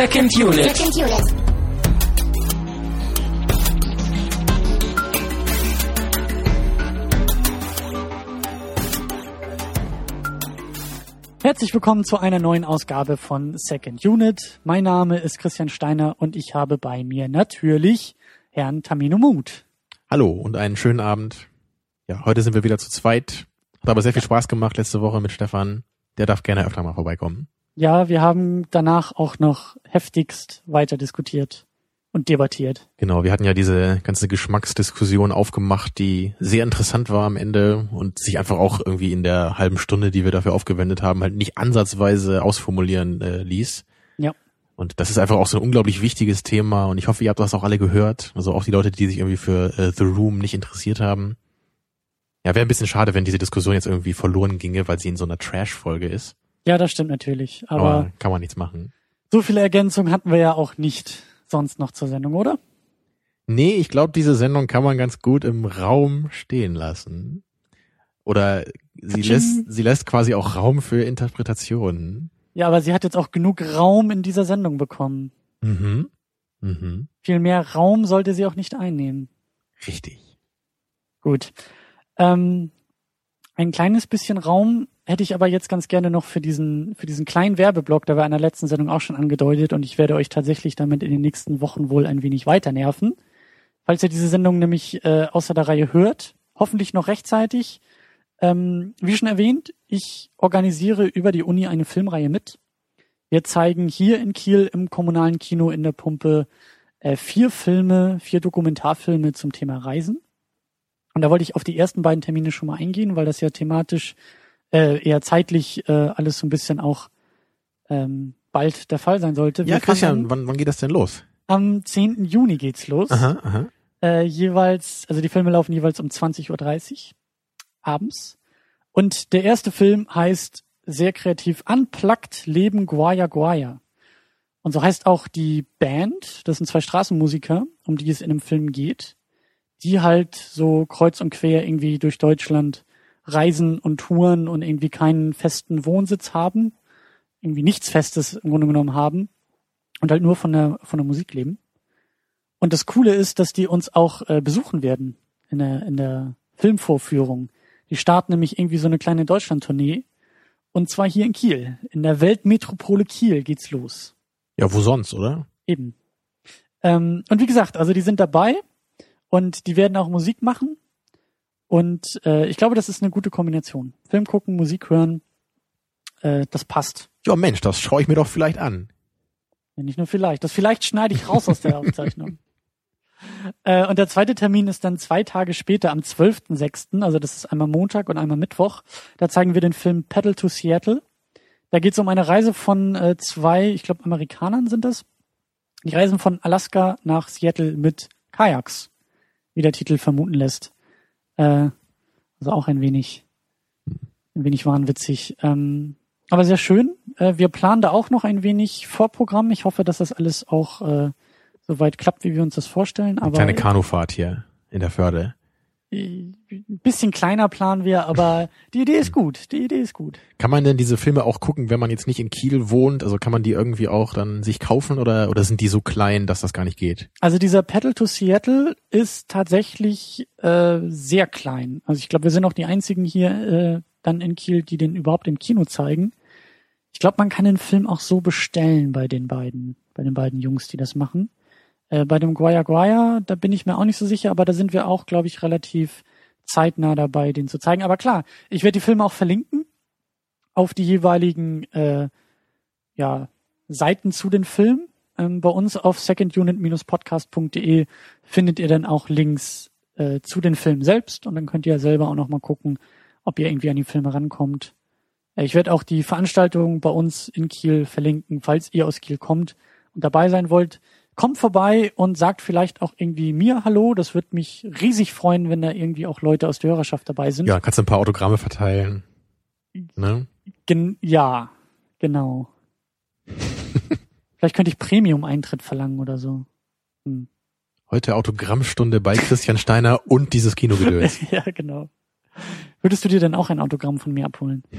Second Unit. Second Unit. Herzlich willkommen zu einer neuen Ausgabe von Second Unit. Mein Name ist Christian Steiner und ich habe bei mir natürlich Herrn Tamino Mut. Hallo und einen schönen Abend. Ja, heute sind wir wieder zu zweit. Hat aber sehr viel Spaß gemacht letzte Woche mit Stefan. Der darf gerne öfter mal vorbeikommen. Ja, wir haben danach auch noch heftigst weiter diskutiert und debattiert. Genau, wir hatten ja diese ganze Geschmacksdiskussion aufgemacht, die sehr interessant war am Ende und sich einfach auch irgendwie in der halben Stunde, die wir dafür aufgewendet haben, halt nicht ansatzweise ausformulieren äh, ließ. Ja. Und das ist einfach auch so ein unglaublich wichtiges Thema und ich hoffe, ihr habt das auch alle gehört. Also auch die Leute, die sich irgendwie für äh, The Room nicht interessiert haben. Ja, wäre ein bisschen schade, wenn diese Diskussion jetzt irgendwie verloren ginge, weil sie in so einer Trash-Folge ist. Ja, das stimmt natürlich. Aber, Aber kann man nichts machen. so viele Ergänzungen hatten wir ja auch nicht sonst noch zur Sendung, oder? Nee, ich glaube, diese Sendung kann man ganz gut im Raum stehen lassen. Oder sie lässt, sie lässt quasi auch Raum für Interpretationen. Ja, aber sie hat jetzt auch genug Raum in dieser Sendung bekommen. Mhm. Mhm. Viel mehr Raum sollte sie auch nicht einnehmen. Richtig. Gut. Ähm, ein kleines bisschen Raum hätte ich aber jetzt ganz gerne noch für diesen, für diesen kleinen Werbeblock, da war in der letzten Sendung auch schon angedeutet und ich werde euch tatsächlich damit in den nächsten Wochen wohl ein wenig weiter nerven. Falls ihr diese Sendung nämlich äh, außer der Reihe hört, hoffentlich noch rechtzeitig. Ähm, wie schon erwähnt, ich organisiere über die Uni eine Filmreihe mit. Wir zeigen hier in Kiel im kommunalen Kino in der Pumpe äh, vier Filme, vier Dokumentarfilme zum Thema Reisen. Und da wollte ich auf die ersten beiden Termine schon mal eingehen, weil das ja thematisch äh, eher zeitlich äh, alles so ein bisschen auch ähm, bald der Fall sein sollte. Ja, Wir Christian, fangen wann, wann geht das denn los? Am 10. Juni geht's los. Aha, aha. Äh, jeweils, also die Filme laufen jeweils um 20.30 Uhr abends. Und der erste Film heißt sehr kreativ Unplugged Leben Guaya Guaya. Und so heißt auch die Band, das sind zwei Straßenmusiker, um die es in dem Film geht, die halt so kreuz und quer irgendwie durch Deutschland reisen und touren und irgendwie keinen festen Wohnsitz haben, irgendwie nichts Festes im Grunde genommen haben und halt nur von der, von der Musik leben. Und das Coole ist, dass die uns auch äh, besuchen werden in der, in der Filmvorführung. Die starten nämlich irgendwie so eine kleine Deutschland-Tournee. Und zwar hier in Kiel. In der Weltmetropole Kiel geht's los. Ja, wo sonst, oder? Eben. Ähm, und wie gesagt, also die sind dabei und die werden auch Musik machen. Und äh, ich glaube, das ist eine gute Kombination. Film gucken, Musik hören, äh, das passt. Ja, Mensch, das schaue ich mir doch vielleicht an. Ja, nicht nur vielleicht. Das vielleicht schneide ich raus aus der Aufzeichnung. Äh, und der zweite Termin ist dann zwei Tage später, am 12.06., also das ist einmal Montag und einmal Mittwoch. Da zeigen wir den Film Pedal to Seattle. Da geht es um eine Reise von äh, zwei, ich glaube Amerikanern sind das. Die reisen von Alaska nach Seattle mit Kajaks, wie der Titel vermuten lässt. Äh, also auch ein wenig, ein wenig wahnwitzig. Ähm, aber sehr schön. Äh, wir planen da auch noch ein wenig Vorprogramm. Ich hoffe, dass das alles auch äh, soweit klappt, wie wir uns das vorstellen. Aber Kleine Kanufahrt hier in der Förde. Ein bisschen kleiner planen wir, aber die Idee ist gut. Die Idee ist gut. Kann man denn diese Filme auch gucken, wenn man jetzt nicht in Kiel wohnt? Also kann man die irgendwie auch dann sich kaufen oder, oder sind die so klein, dass das gar nicht geht? Also dieser Pedal to Seattle ist tatsächlich äh, sehr klein. Also ich glaube, wir sind auch die einzigen hier äh, dann in Kiel, die den überhaupt im Kino zeigen. Ich glaube, man kann den Film auch so bestellen bei den beiden, bei den beiden Jungs, die das machen. Äh, bei dem Guaya Guaya, da bin ich mir auch nicht so sicher, aber da sind wir auch, glaube ich, relativ zeitnah dabei, den zu zeigen. Aber klar, ich werde die Filme auch verlinken auf die jeweiligen äh, ja, Seiten zu den Filmen. Ähm, bei uns auf secondunit-podcast.de findet ihr dann auch Links äh, zu den Filmen selbst und dann könnt ihr selber auch nochmal gucken, ob ihr irgendwie an die Filme rankommt. Äh, ich werde auch die Veranstaltung bei uns in Kiel verlinken, falls ihr aus Kiel kommt und dabei sein wollt. Kommt vorbei und sagt vielleicht auch irgendwie mir Hallo. Das würde mich riesig freuen, wenn da irgendwie auch Leute aus der Hörerschaft dabei sind. Ja, kannst du ein paar Autogramme verteilen. Ne? Gen ja, genau. Vielleicht könnte ich Premium-Eintritt verlangen oder so. Hm. Heute Autogrammstunde bei Christian Steiner und dieses Kinogedöns. ja, genau. Würdest du dir denn auch ein Autogramm von mir abholen?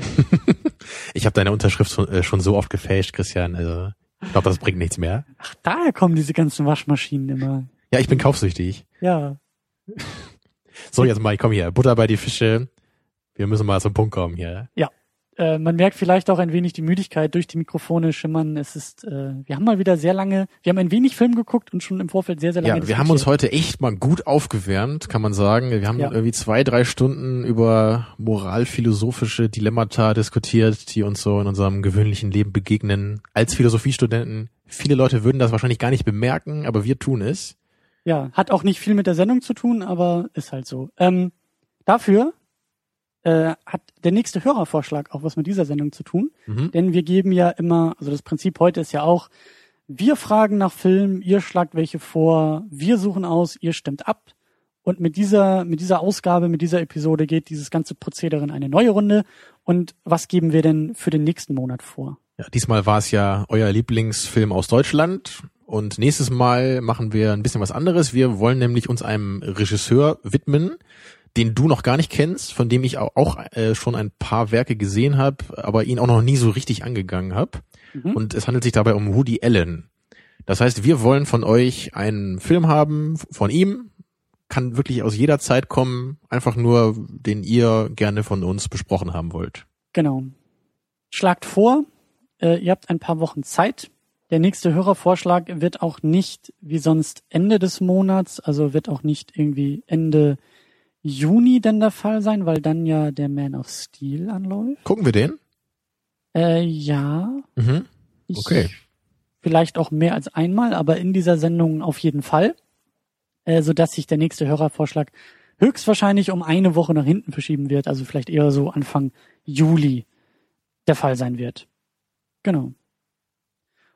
Ich habe deine Unterschrift schon, äh, schon so oft gefälscht, Christian. Also Ich glaube, das bringt nichts mehr. Ach, daher kommen diese ganzen Waschmaschinen immer. Ja, ich bin kaufsüchtig. Ja. So, jetzt mal, komm hier, Butter bei die Fische. Wir müssen mal zum Punkt kommen hier. Äh, man merkt vielleicht auch ein wenig die Müdigkeit durch die Mikrofone schimmern. Es ist, äh, wir haben mal wieder sehr lange, wir haben ein wenig Film geguckt und schon im Vorfeld sehr, sehr lange Ja, wir haben uns heute echt mal gut aufgewärmt, kann man sagen. Wir haben Ja. irgendwie zwei, drei Stunden über moralphilosophische Dilemmata diskutiert, die uns so in unserem gewöhnlichen Leben begegnen. Als Philosophiestudenten. Viele Leute würden das wahrscheinlich gar nicht bemerken, aber wir tun es. Ja, hat auch nicht viel mit der Sendung zu tun, aber ist halt so. Ähm, dafür äh, hat der nächste Hörervorschlag auch was mit dieser Sendung zu tun. Mhm. Denn wir geben ja immer, also das Prinzip heute ist ja auch, wir fragen nach Filmen, ihr schlagt welche vor, wir suchen aus, ihr stimmt ab. Und mit dieser, mit dieser Ausgabe, mit dieser Episode geht dieses ganze Prozedere in eine neue Runde. Und was geben wir denn für den nächsten Monat vor? Ja, diesmal war es ja euer Lieblingsfilm aus Deutschland. Und nächstes Mal machen wir ein bisschen was anderes. Wir wollen nämlich uns einem Regisseur widmen, den du noch gar nicht kennst, von dem ich auch, äh, schon ein paar Werke gesehen habe, aber ihn auch noch nie so richtig angegangen habe. Mhm. Und es handelt sich dabei um Woody Allen. Das heißt, wir wollen von euch einen Film haben von ihm, kann wirklich aus jeder Zeit kommen, einfach nur, den ihr gerne von uns besprochen haben wollt. Genau. Schlagt vor, äh, ihr habt ein paar Wochen Zeit. Der nächste Hörervorschlag wird auch nicht wie sonst Ende des Monats, also wird auch nicht irgendwie Ende Juni denn der Fall sein, weil dann ja der Man of Steel anläuft. Gucken wir den? Äh, ja. Mhm. Ich, Okay. Vielleicht auch mehr als einmal, aber in dieser Sendung auf jeden Fall. Äh, sodass sich der nächste Hörervorschlag höchstwahrscheinlich um eine Woche nach hinten verschieben wird, also vielleicht eher so Anfang Juli der Fall sein wird. Genau.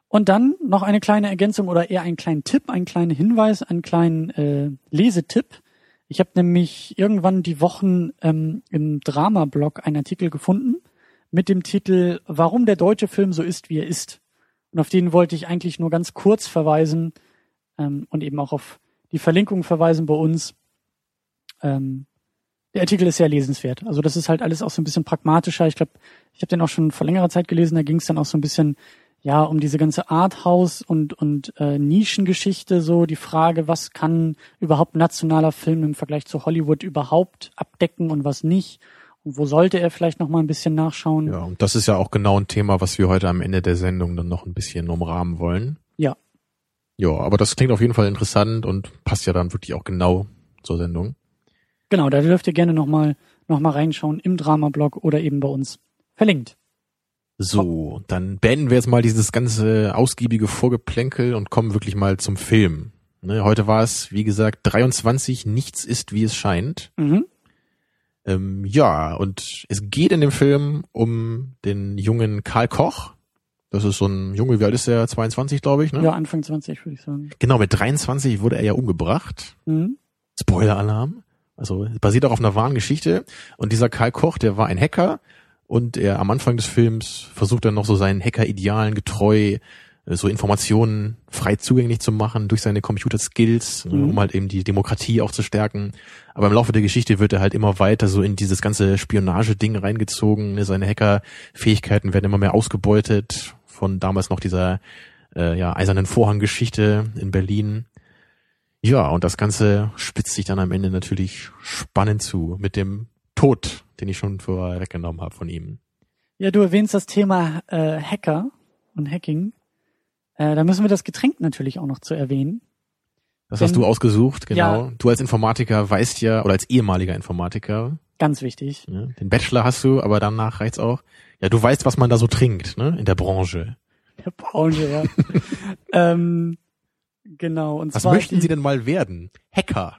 Und dann noch eine kleine Ergänzung oder eher einen kleinen Tipp, einen kleinen Hinweis, einen kleinen äh, Lesetipp. Ich habe nämlich irgendwann die Wochen ähm, im Drama-Blog einen Artikel gefunden mit dem Titel Warum der deutsche Film so ist, wie er ist. Und auf den wollte ich eigentlich nur ganz kurz verweisen ähm, und eben auch auf die Verlinkung verweisen bei uns. Ähm, der Artikel ist sehr lesenswert. Also das ist halt alles auch so ein bisschen pragmatischer. Ich glaube, ich habe den auch schon vor längerer Zeit gelesen. Da ging es dann auch so ein bisschen ja um diese ganze Arthouse und und äh, Nischengeschichte. So die Frage, was kann überhaupt nationaler Film im Vergleich zu Hollywood überhaupt abdecken und was nicht? Und wo sollte er vielleicht noch mal ein bisschen nachschauen? Ja, und das ist ja auch genau ein Thema, was wir heute am Ende der Sendung dann noch ein bisschen umrahmen wollen. Ja. Ja, aber das klingt auf jeden Fall interessant und passt ja dann wirklich auch genau zur Sendung. Genau, da dürft ihr gerne noch mal noch mal reinschauen im Drama-Blog oder eben bei uns verlinkt. So, dann beenden wir jetzt mal dieses ganze ausgiebige Vorgeplänkel und kommen wirklich mal zum Film. Ne, heute war es, wie gesagt, 23, nichts ist, wie es scheint. Mhm. Ähm, ja, und es geht in dem Film um den jungen Karl Koch. Das ist so ein Junge, wie alt ist er? 22, glaube ich, ne? Ja, Anfang 20 würde ich sagen. Genau, mit 23 wurde er ja umgebracht. Mhm. Spoiler-Alarm. Also basiert auch auf einer wahren Geschichte. Und dieser Karl Koch, der war ein Hacker und er am Anfang des Films versucht dann noch so seinen Hacker-Idealen getreu äh, so Informationen frei zugänglich zu machen durch seine Computer-Skills, ne, Mhm. um halt eben die Demokratie auch zu stärken. Aber im Laufe der Geschichte wird er halt immer weiter so in dieses ganze Spionage-Ding reingezogen. ne, Seine Hacker-Fähigkeiten werden immer mehr ausgebeutet von damals noch dieser äh, ja, eisernen Vorhang-Geschichte in Berlin. Ja, und das Ganze spitzt sich dann am Ende natürlich spannend zu mit dem Tod, den ich schon vorweggenommen habe von ihm. Ja, du erwähnst das Thema äh, Hacker und Hacking. Äh, da müssen wir das Getränk natürlich auch noch zu erwähnen. Das Denn- hast du ausgesucht, genau. Ja. Du als Informatiker weißt ja, oder als ehemaliger Informatiker, Ganz wichtig. ne, den Bachelor hast du, aber danach reicht's auch. Ja, du weißt, was man da so trinkt, ne, in der Branche. Der Branche, ja. ähm, genau. Und Was möchten die, Sie denn mal werden? Hacker.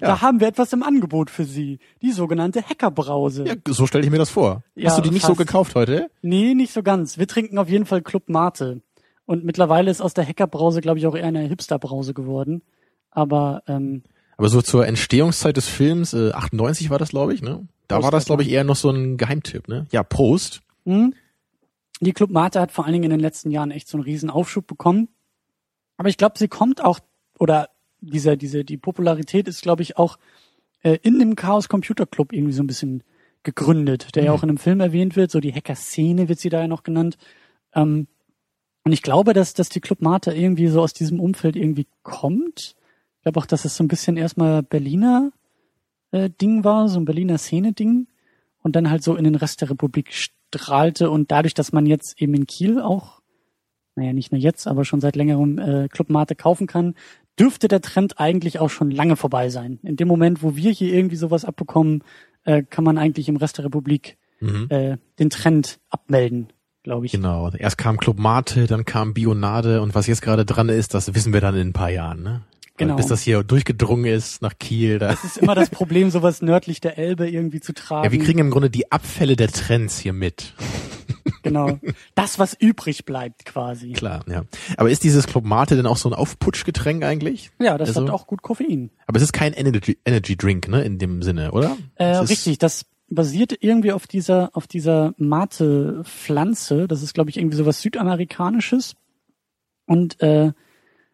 Da haben wir etwas im Angebot für Sie. Die sogenannte Hackerbrause. Ja, so stelle ich mir das vor. Ja, hast du die nicht so fast. gekauft heute? Nee, nicht so ganz. Wir trinken auf jeden Fall Club Mate. Und mittlerweile ist aus der Hackerbrause, glaube ich, auch eher eine Hipsterbrause geworden. Aber ähm, Aber so zur Entstehungszeit des Films, äh, 98 war das, glaube ich, ne? Da Prost, war das, glaube ich, eher noch so ein Geheimtipp, ne? Ja, Prost. Hm? Die Club Mate hat vor allen Dingen in den letzten Jahren echt so einen riesen Aufschub bekommen. Aber ich glaube, sie kommt auch, oder diese, diese, die Popularität ist, glaube ich, auch äh, in dem Chaos Computer Club irgendwie so ein bisschen gegründet, der ja Mhm. auch in einem Film erwähnt wird. So die Hacker-Szene wird sie da ja noch genannt. Ähm, Und ich glaube, dass, dass die Club Mate irgendwie so aus diesem Umfeld irgendwie kommt. Ich glaube auch, dass es so ein bisschen erstmal Berliner äh, Ding war, so ein Berliner Szene-Ding. Und dann halt so in den Rest der Republik strahlte. Und dadurch, dass man jetzt eben in Kiel auch, naja, nicht nur jetzt, aber schon seit längerem äh, Club Mate kaufen kann, dürfte der Trend eigentlich auch schon lange vorbei sein. In dem Moment, wo wir hier irgendwie sowas abbekommen, äh, kann man eigentlich im Rest der Republik mhm. äh, den Trend abmelden glaube ich. Genau. Erst kam Club Mate, dann kam Bionade und was jetzt gerade dran ist, das wissen wir dann in ein paar Jahren, ne? Genau. Bis das hier durchgedrungen ist nach Kiel. Da. Das ist immer das Problem, sowas nördlich der Elbe irgendwie zu tragen. Ja, wir kriegen im Grunde die Abfälle der Trends hier mit. Genau. Das, was übrig bleibt quasi. Klar, ja. Aber ist dieses Club Mate denn auch so ein Aufputschgetränk eigentlich? Ja, das also, hat auch gut Koffein. Aber es ist kein Energy, Energy Drink, ne, in dem Sinne, oder? Äh, richtig, das basiert irgendwie auf dieser, auf dieser Mate-Pflanze. Das ist, glaube ich, irgendwie sowas Südamerikanisches. Und äh,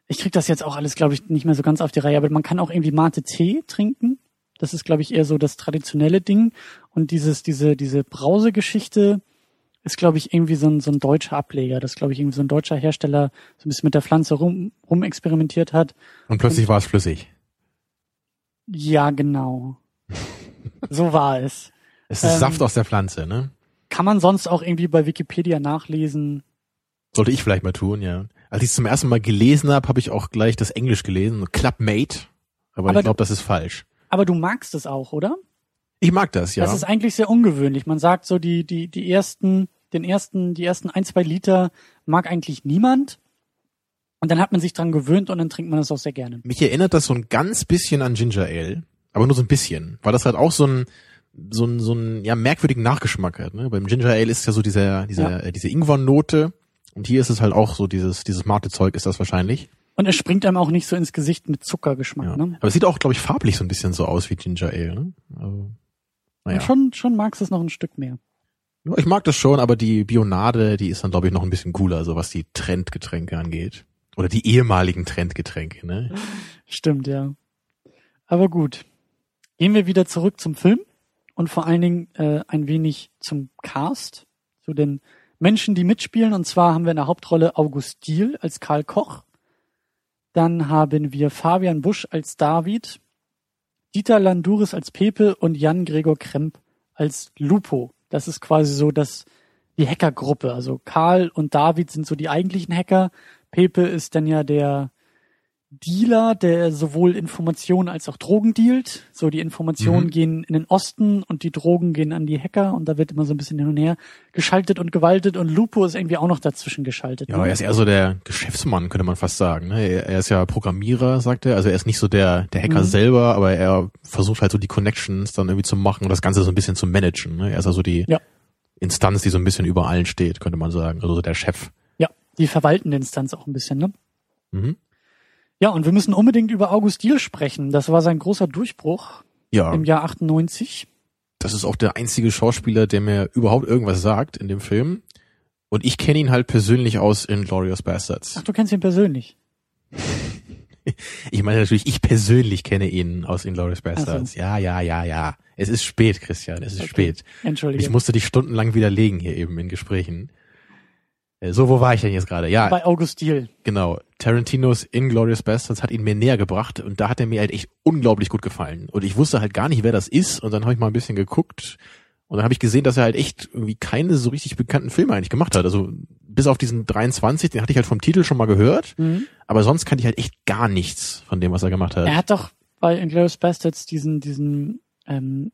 ich krieg das jetzt auch alles, glaube ich, nicht mehr so ganz auf die Reihe, aber man kann auch irgendwie Mate-Tee trinken. Das ist, glaube ich, eher so das traditionelle Ding. Und dieses, diese, diese Brausegeschichte ist, glaube ich, irgendwie so ein, so ein deutscher Ableger. Das, glaube ich, irgendwie so ein deutscher Hersteller so ein bisschen mit der Pflanze rum, rum experimentiert hat. Und plötzlich war es flüssig. Ja, genau. so war es. Es ist ähm, Saft aus der Pflanze, ne? Kann man sonst auch irgendwie bei Wikipedia nachlesen. Sollte ich vielleicht mal tun, ja. Als ich es zum ersten Mal gelesen habe, habe ich auch gleich das Englisch gelesen, Clubmate. Aber, aber ich glaube, das ist falsch. Aber du magst es auch, oder? Ich mag das, ja. Das ist eigentlich sehr ungewöhnlich. Man sagt so, die, die, die ersten, den ersten, die ersten ein, zwei Liter mag eigentlich niemand. Und dann hat man sich dran gewöhnt und dann trinkt man das auch sehr gerne. Mich erinnert das so ein ganz bisschen an Ginger Ale. Aber nur so ein bisschen. Weil das halt auch so ein, so ein, so ein ja, merkwürdigen Nachgeschmack hat. Ne? Beim Ginger Ale ist ja so dieser, dieser, ja. äh, diese Ingwer-Note und hier ist es halt auch so dieses, dieses Mate-Zeug ist das wahrscheinlich. Und es springt einem auch nicht so ins Gesicht mit Zuckergeschmack. Ja. Ne? Aber es sieht auch, glaube ich, farblich so ein bisschen so aus wie Ginger Ale. Ne? Also, naja. schon, schon magst du es noch ein Stück mehr. Ich mag das schon, aber die Bionade, die ist dann, glaube ich, noch ein bisschen cooler, so was die Trendgetränke angeht. Oder die ehemaligen Trendgetränke, ne? Stimmt, ja. Aber gut. Gehen wir wieder zurück zum Film und vor allen Dingen äh, ein wenig zum Cast, zu den Menschen, die mitspielen. Und zwar haben wir in der Hauptrolle August Diel als Karl Koch. Dann haben wir Fabian Busch als David, Dieter Landuris als Pepe und Jan Gregor Kremp als Lupo. Das ist quasi so das, die Hackergruppe. Also Karl und David sind so die eigentlichen Hacker. Pepe ist dann ja der, Dealer, der sowohl Informationen als auch Drogen dealt. So die Informationen mhm. gehen in den Osten und die Drogen gehen an die Hacker und da wird immer so ein bisschen hin und her geschaltet und gewaltet und Lupo ist irgendwie auch noch dazwischen geschaltet. Ja, ne? er ist eher so der Geschäftsmann, könnte man fast sagen. Ne? Er ist ja Programmierer, sagt er. Also er ist nicht so der, der Hacker mhm. selber, aber er versucht halt so die Connections dann irgendwie zu machen und das Ganze so ein bisschen zu managen. Ne? Er ist also die ja. Instanz, die so ein bisschen über allen steht, könnte man sagen. Also so der Chef. Ja, die verwaltende Instanz auch ein bisschen, ne? Mhm. Ja, und wir müssen unbedingt über August Diel sprechen. Das war sein großer Durchbruch ja. im Jahr 98. Das ist auch der einzige Schauspieler, der mir überhaupt irgendwas sagt in dem Film. Und ich kenne ihn halt persönlich aus in Glorious Bastards. Ach, du kennst ihn persönlich? ich meine natürlich, ich persönlich kenne ihn aus Inglourious Bastards. So. Ja, ja, ja, ja. Es ist spät, Christian, es ist okay. spät. Entschuldige. Ich musste dich stundenlang widerlegen hier eben in Gesprächen. Äh, so, wo war ich denn jetzt gerade? Ja. Bei August Diel. Genau. Tarantinos Inglourious Bastards hat ihn mir näher gebracht und da hat er mir halt echt unglaublich gut gefallen. Und ich wusste halt gar nicht, wer das ist und dann habe ich mal ein bisschen geguckt und dann habe ich gesehen, dass er halt echt irgendwie keine so richtig bekannten Filme eigentlich gemacht hat. Also bis auf diesen 23, den hatte ich halt vom Titel schon mal gehört, mhm. aber sonst kannte ich halt echt gar nichts von dem, was er gemacht hat. Er hat doch bei Inglourious Bastards diesen diesen ähm,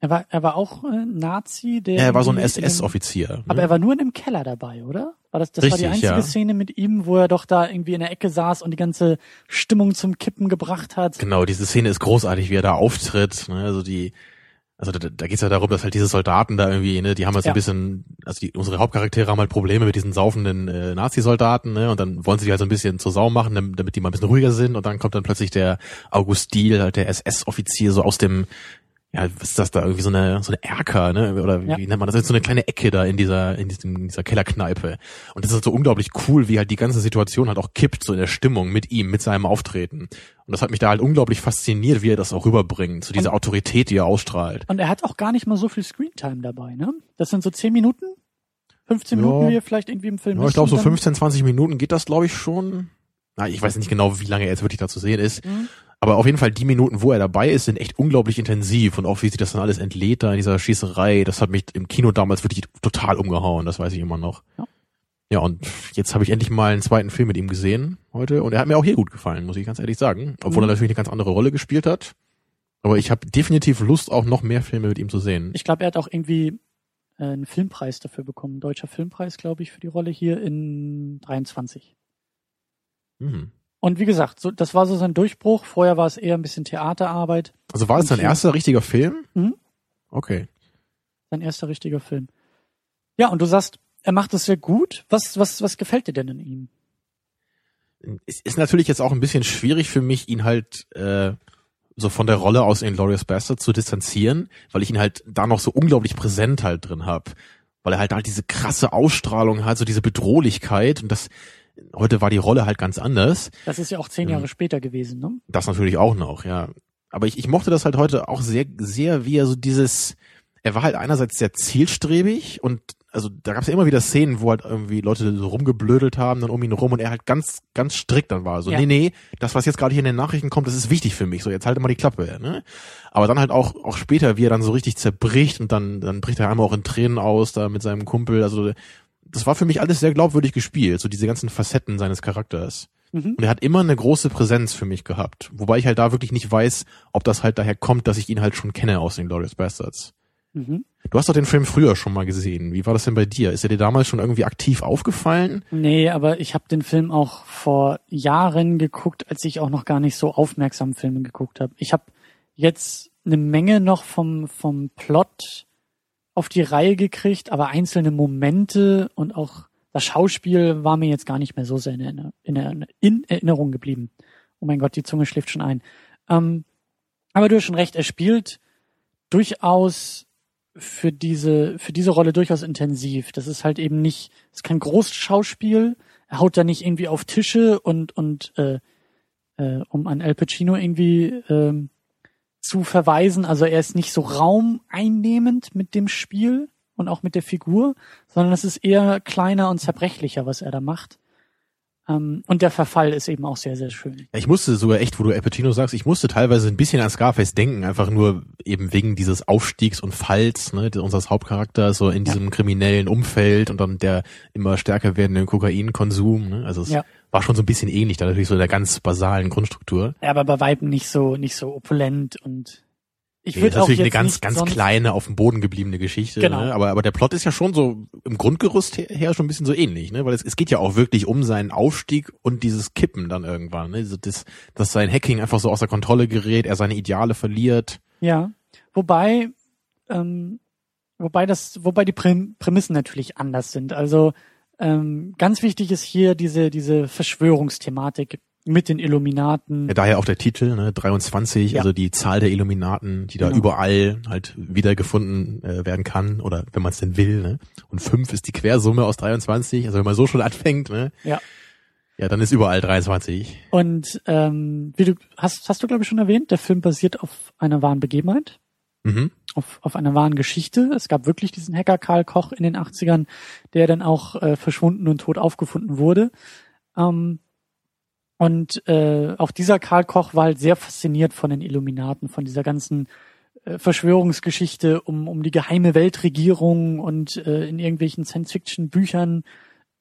er war, er war auch äh, Nazi, der. Er war so ein SS-Offizier. Ne? Aber er war nur in dem Keller dabei, oder? War das, das Richtig, war die einzige ja. Szene mit ihm, wo er doch da irgendwie in der Ecke saß und die ganze Stimmung zum Kippen gebracht hat. Genau, diese Szene ist großartig, wie er da auftritt. Ne? Also die, also da, da geht's ja darum, dass halt diese Soldaten da irgendwie, ne, die haben halt so ja. ein bisschen, also die, unsere Hauptcharaktere haben halt Probleme mit diesen saufenden äh, Nazi-Soldaten, ne, und dann wollen sie die halt so ein bisschen zur Sau machen, damit die mal ein bisschen ruhiger sind, und dann kommt dann plötzlich der August Diel, halt der SS-Offizier, so aus dem ja, was ist das da irgendwie so eine so eine Erker, ne? Oder wie, ja. nennt man das? so eine kleine Ecke da in dieser in, diesem, in dieser Kellerkneipe. Und das ist so unglaublich cool, wie halt die ganze Situation halt auch kippt so in der Stimmung mit ihm, mit seinem Auftreten. Und das hat mich da halt unglaublich fasziniert, wie er das auch rüberbringt, so diese und, Autorität, die er ausstrahlt. Und er hat auch gar nicht mal so viel Screentime dabei, ne? Das sind so zehn Minuten. 15 Ja. Minuten, wie er vielleicht irgendwie im Film Ja, ich glaube, so und dann- 15, 20 Minuten geht das, glaube ich, schon. Na, ich weiß nicht genau, wie lange er jetzt wirklich da zu sehen ist. Mhm. Aber auf jeden Fall die Minuten, wo er dabei ist, sind echt unglaublich intensiv und auch wie sich das dann alles entlädt da in dieser Schießerei, das hat mich im Kino damals wirklich total umgehauen, das weiß ich immer noch. Ja. Ja, und jetzt habe ich endlich mal einen zweiten Film mit ihm gesehen heute und er hat mir auch hier gut gefallen, muss ich ganz ehrlich sagen. Obwohl Mhm. er natürlich eine ganz andere Rolle gespielt hat. Aber ich habe definitiv Lust, auch noch mehr Filme mit ihm zu sehen. Ich glaube, er hat auch irgendwie äh, einen Filmpreis dafür bekommen. Deutscher Filmpreis, glaube ich, für die Rolle hier in 23. Mhm. Und wie gesagt, so, das war so sein Durchbruch. Vorher war es eher ein bisschen Theaterarbeit. Also war dein Okay. erster richtiger Film? Mhm. Okay. Sein erster richtiger Film. Ja, und du sagst, er macht es sehr gut. Was, was, was gefällt dir denn in ihm? es ist natürlich jetzt auch ein bisschen schwierig für mich, ihn halt äh, so von der Rolle aus in Glorious Bastard zu distanzieren, weil ich ihn halt da noch so unglaublich präsent halt drin hab, weil er halt halt diese krasse Ausstrahlung hat, so diese Bedrohlichkeit und das heute war die Rolle halt ganz anders. Das ist ja auch zehn. Jahre später gewesen, ne? Das natürlich auch noch, ja. Aber ich, ich mochte das halt heute auch sehr, sehr, wie er so dieses, er war halt einerseits sehr zielstrebig und also da gab es ja immer wieder Szenen, wo halt irgendwie Leute so rumgeblödelt haben, dann um ihn rum und er halt ganz, ganz strikt dann war. So, Ja. nee, nee, das, was jetzt gerade hier in den Nachrichten kommt, das ist wichtig für mich. So, jetzt halt immer die Klappe, ne? Aber dann halt auch, auch später, wie er dann so richtig zerbricht und dann, dann bricht er einmal auch in Tränen aus, da mit seinem Kumpel. Also, das war für mich alles sehr glaubwürdig gespielt, so diese ganzen Facetten seines Charakters. Mhm. Und er hat immer eine große Präsenz für mich gehabt. Wobei ich halt da wirklich nicht weiß, ob das halt daher kommt, dass ich ihn halt schon kenne aus den Glorious Bastards. Mhm. Du hast doch den Film früher schon mal gesehen. Wie war das denn bei dir? Ist er dir damals schon irgendwie aktiv aufgefallen? Nee, aber ich habe den Film auch vor Jahren geguckt, als ich auch noch gar nicht so aufmerksam Filme geguckt habe. Ich habe jetzt eine Menge noch vom, vom Plot auf die Reihe gekriegt, aber einzelne Momente und auch das Schauspiel war mir jetzt gar nicht mehr so sehr in, in, in Erinnerung geblieben. Oh mein Gott, die Zunge schläft schon ein. Ähm, aber du hast schon recht, er spielt durchaus für diese, für diese Rolle durchaus intensiv. Das ist halt eben nicht, es ist kein Großschauspiel. Er haut da nicht irgendwie auf Tische und, und äh, äh, um an Al Pacino irgendwie ähm, zu verweisen. Also er ist nicht so raumeinnehmend mit dem Spiel und auch mit der Figur, sondern es ist eher kleiner und zerbrechlicher, was er da macht. Ähm, und der Verfall ist eben auch sehr, sehr schön. Ich musste sogar echt, wo du Al Pacino sagst, ich musste teilweise ein bisschen an Scarface denken, einfach nur eben wegen dieses Aufstiegs und Falls, ne, unseres Charakters so in Ja. diesem kriminellen Umfeld und dann der immer stärker werdende Kokainkonsum. Ne? Also es Ja. war schon so ein bisschen ähnlich, da natürlich so in der ganz basalen Grundstruktur. Ja, aber bei Weitem nicht so, nicht so opulent und ich Nee, würde ist auch natürlich jetzt eine ganz, ganz kleine, auf dem Boden gebliebene Geschichte. Genau. Ne? Aber, aber der Plot ist ja schon so im Grundgerüst her, her schon ein bisschen so ähnlich, ne? Weil es, es geht ja auch wirklich um seinen Aufstieg und dieses Kippen dann irgendwann, ne? Also das, dass sein Hacking einfach so außer Kontrolle gerät, er seine Ideale verliert. Ja, wobei, ähm, wobei das, wobei die Präm Prämissen natürlich anders sind. Also ähm, ganz wichtig ist hier diese diese Verschwörungsthematik mit den Illuminaten. Ja, daher auch der Titel, ne? 23, Ja. also die Zahl der Illuminaten, die da Genau. überall halt wiedergefunden äh, werden kann oder wenn man es denn will, ne? Und 5 ist die Quersumme aus 23, also wenn man so schon anfängt, ne? Ja. Ja, dann ist überall 23. Und ähm, wie du hast, hast du glaube ich schon erwähnt, der Film basiert auf einer wahren Begebenheit. Mhm. auf, auf einer wahren Geschichte. Es gab wirklich diesen Hacker Karl Koch in den 80ern, der dann auch äh, verschwunden und tot aufgefunden wurde. Ähm, und äh, auch dieser Karl Koch war halt sehr fasziniert von den Illuminaten, von dieser ganzen äh, Verschwörungsgeschichte um, um die geheime Weltregierung und äh, in irgendwelchen Science-Fiction-Büchern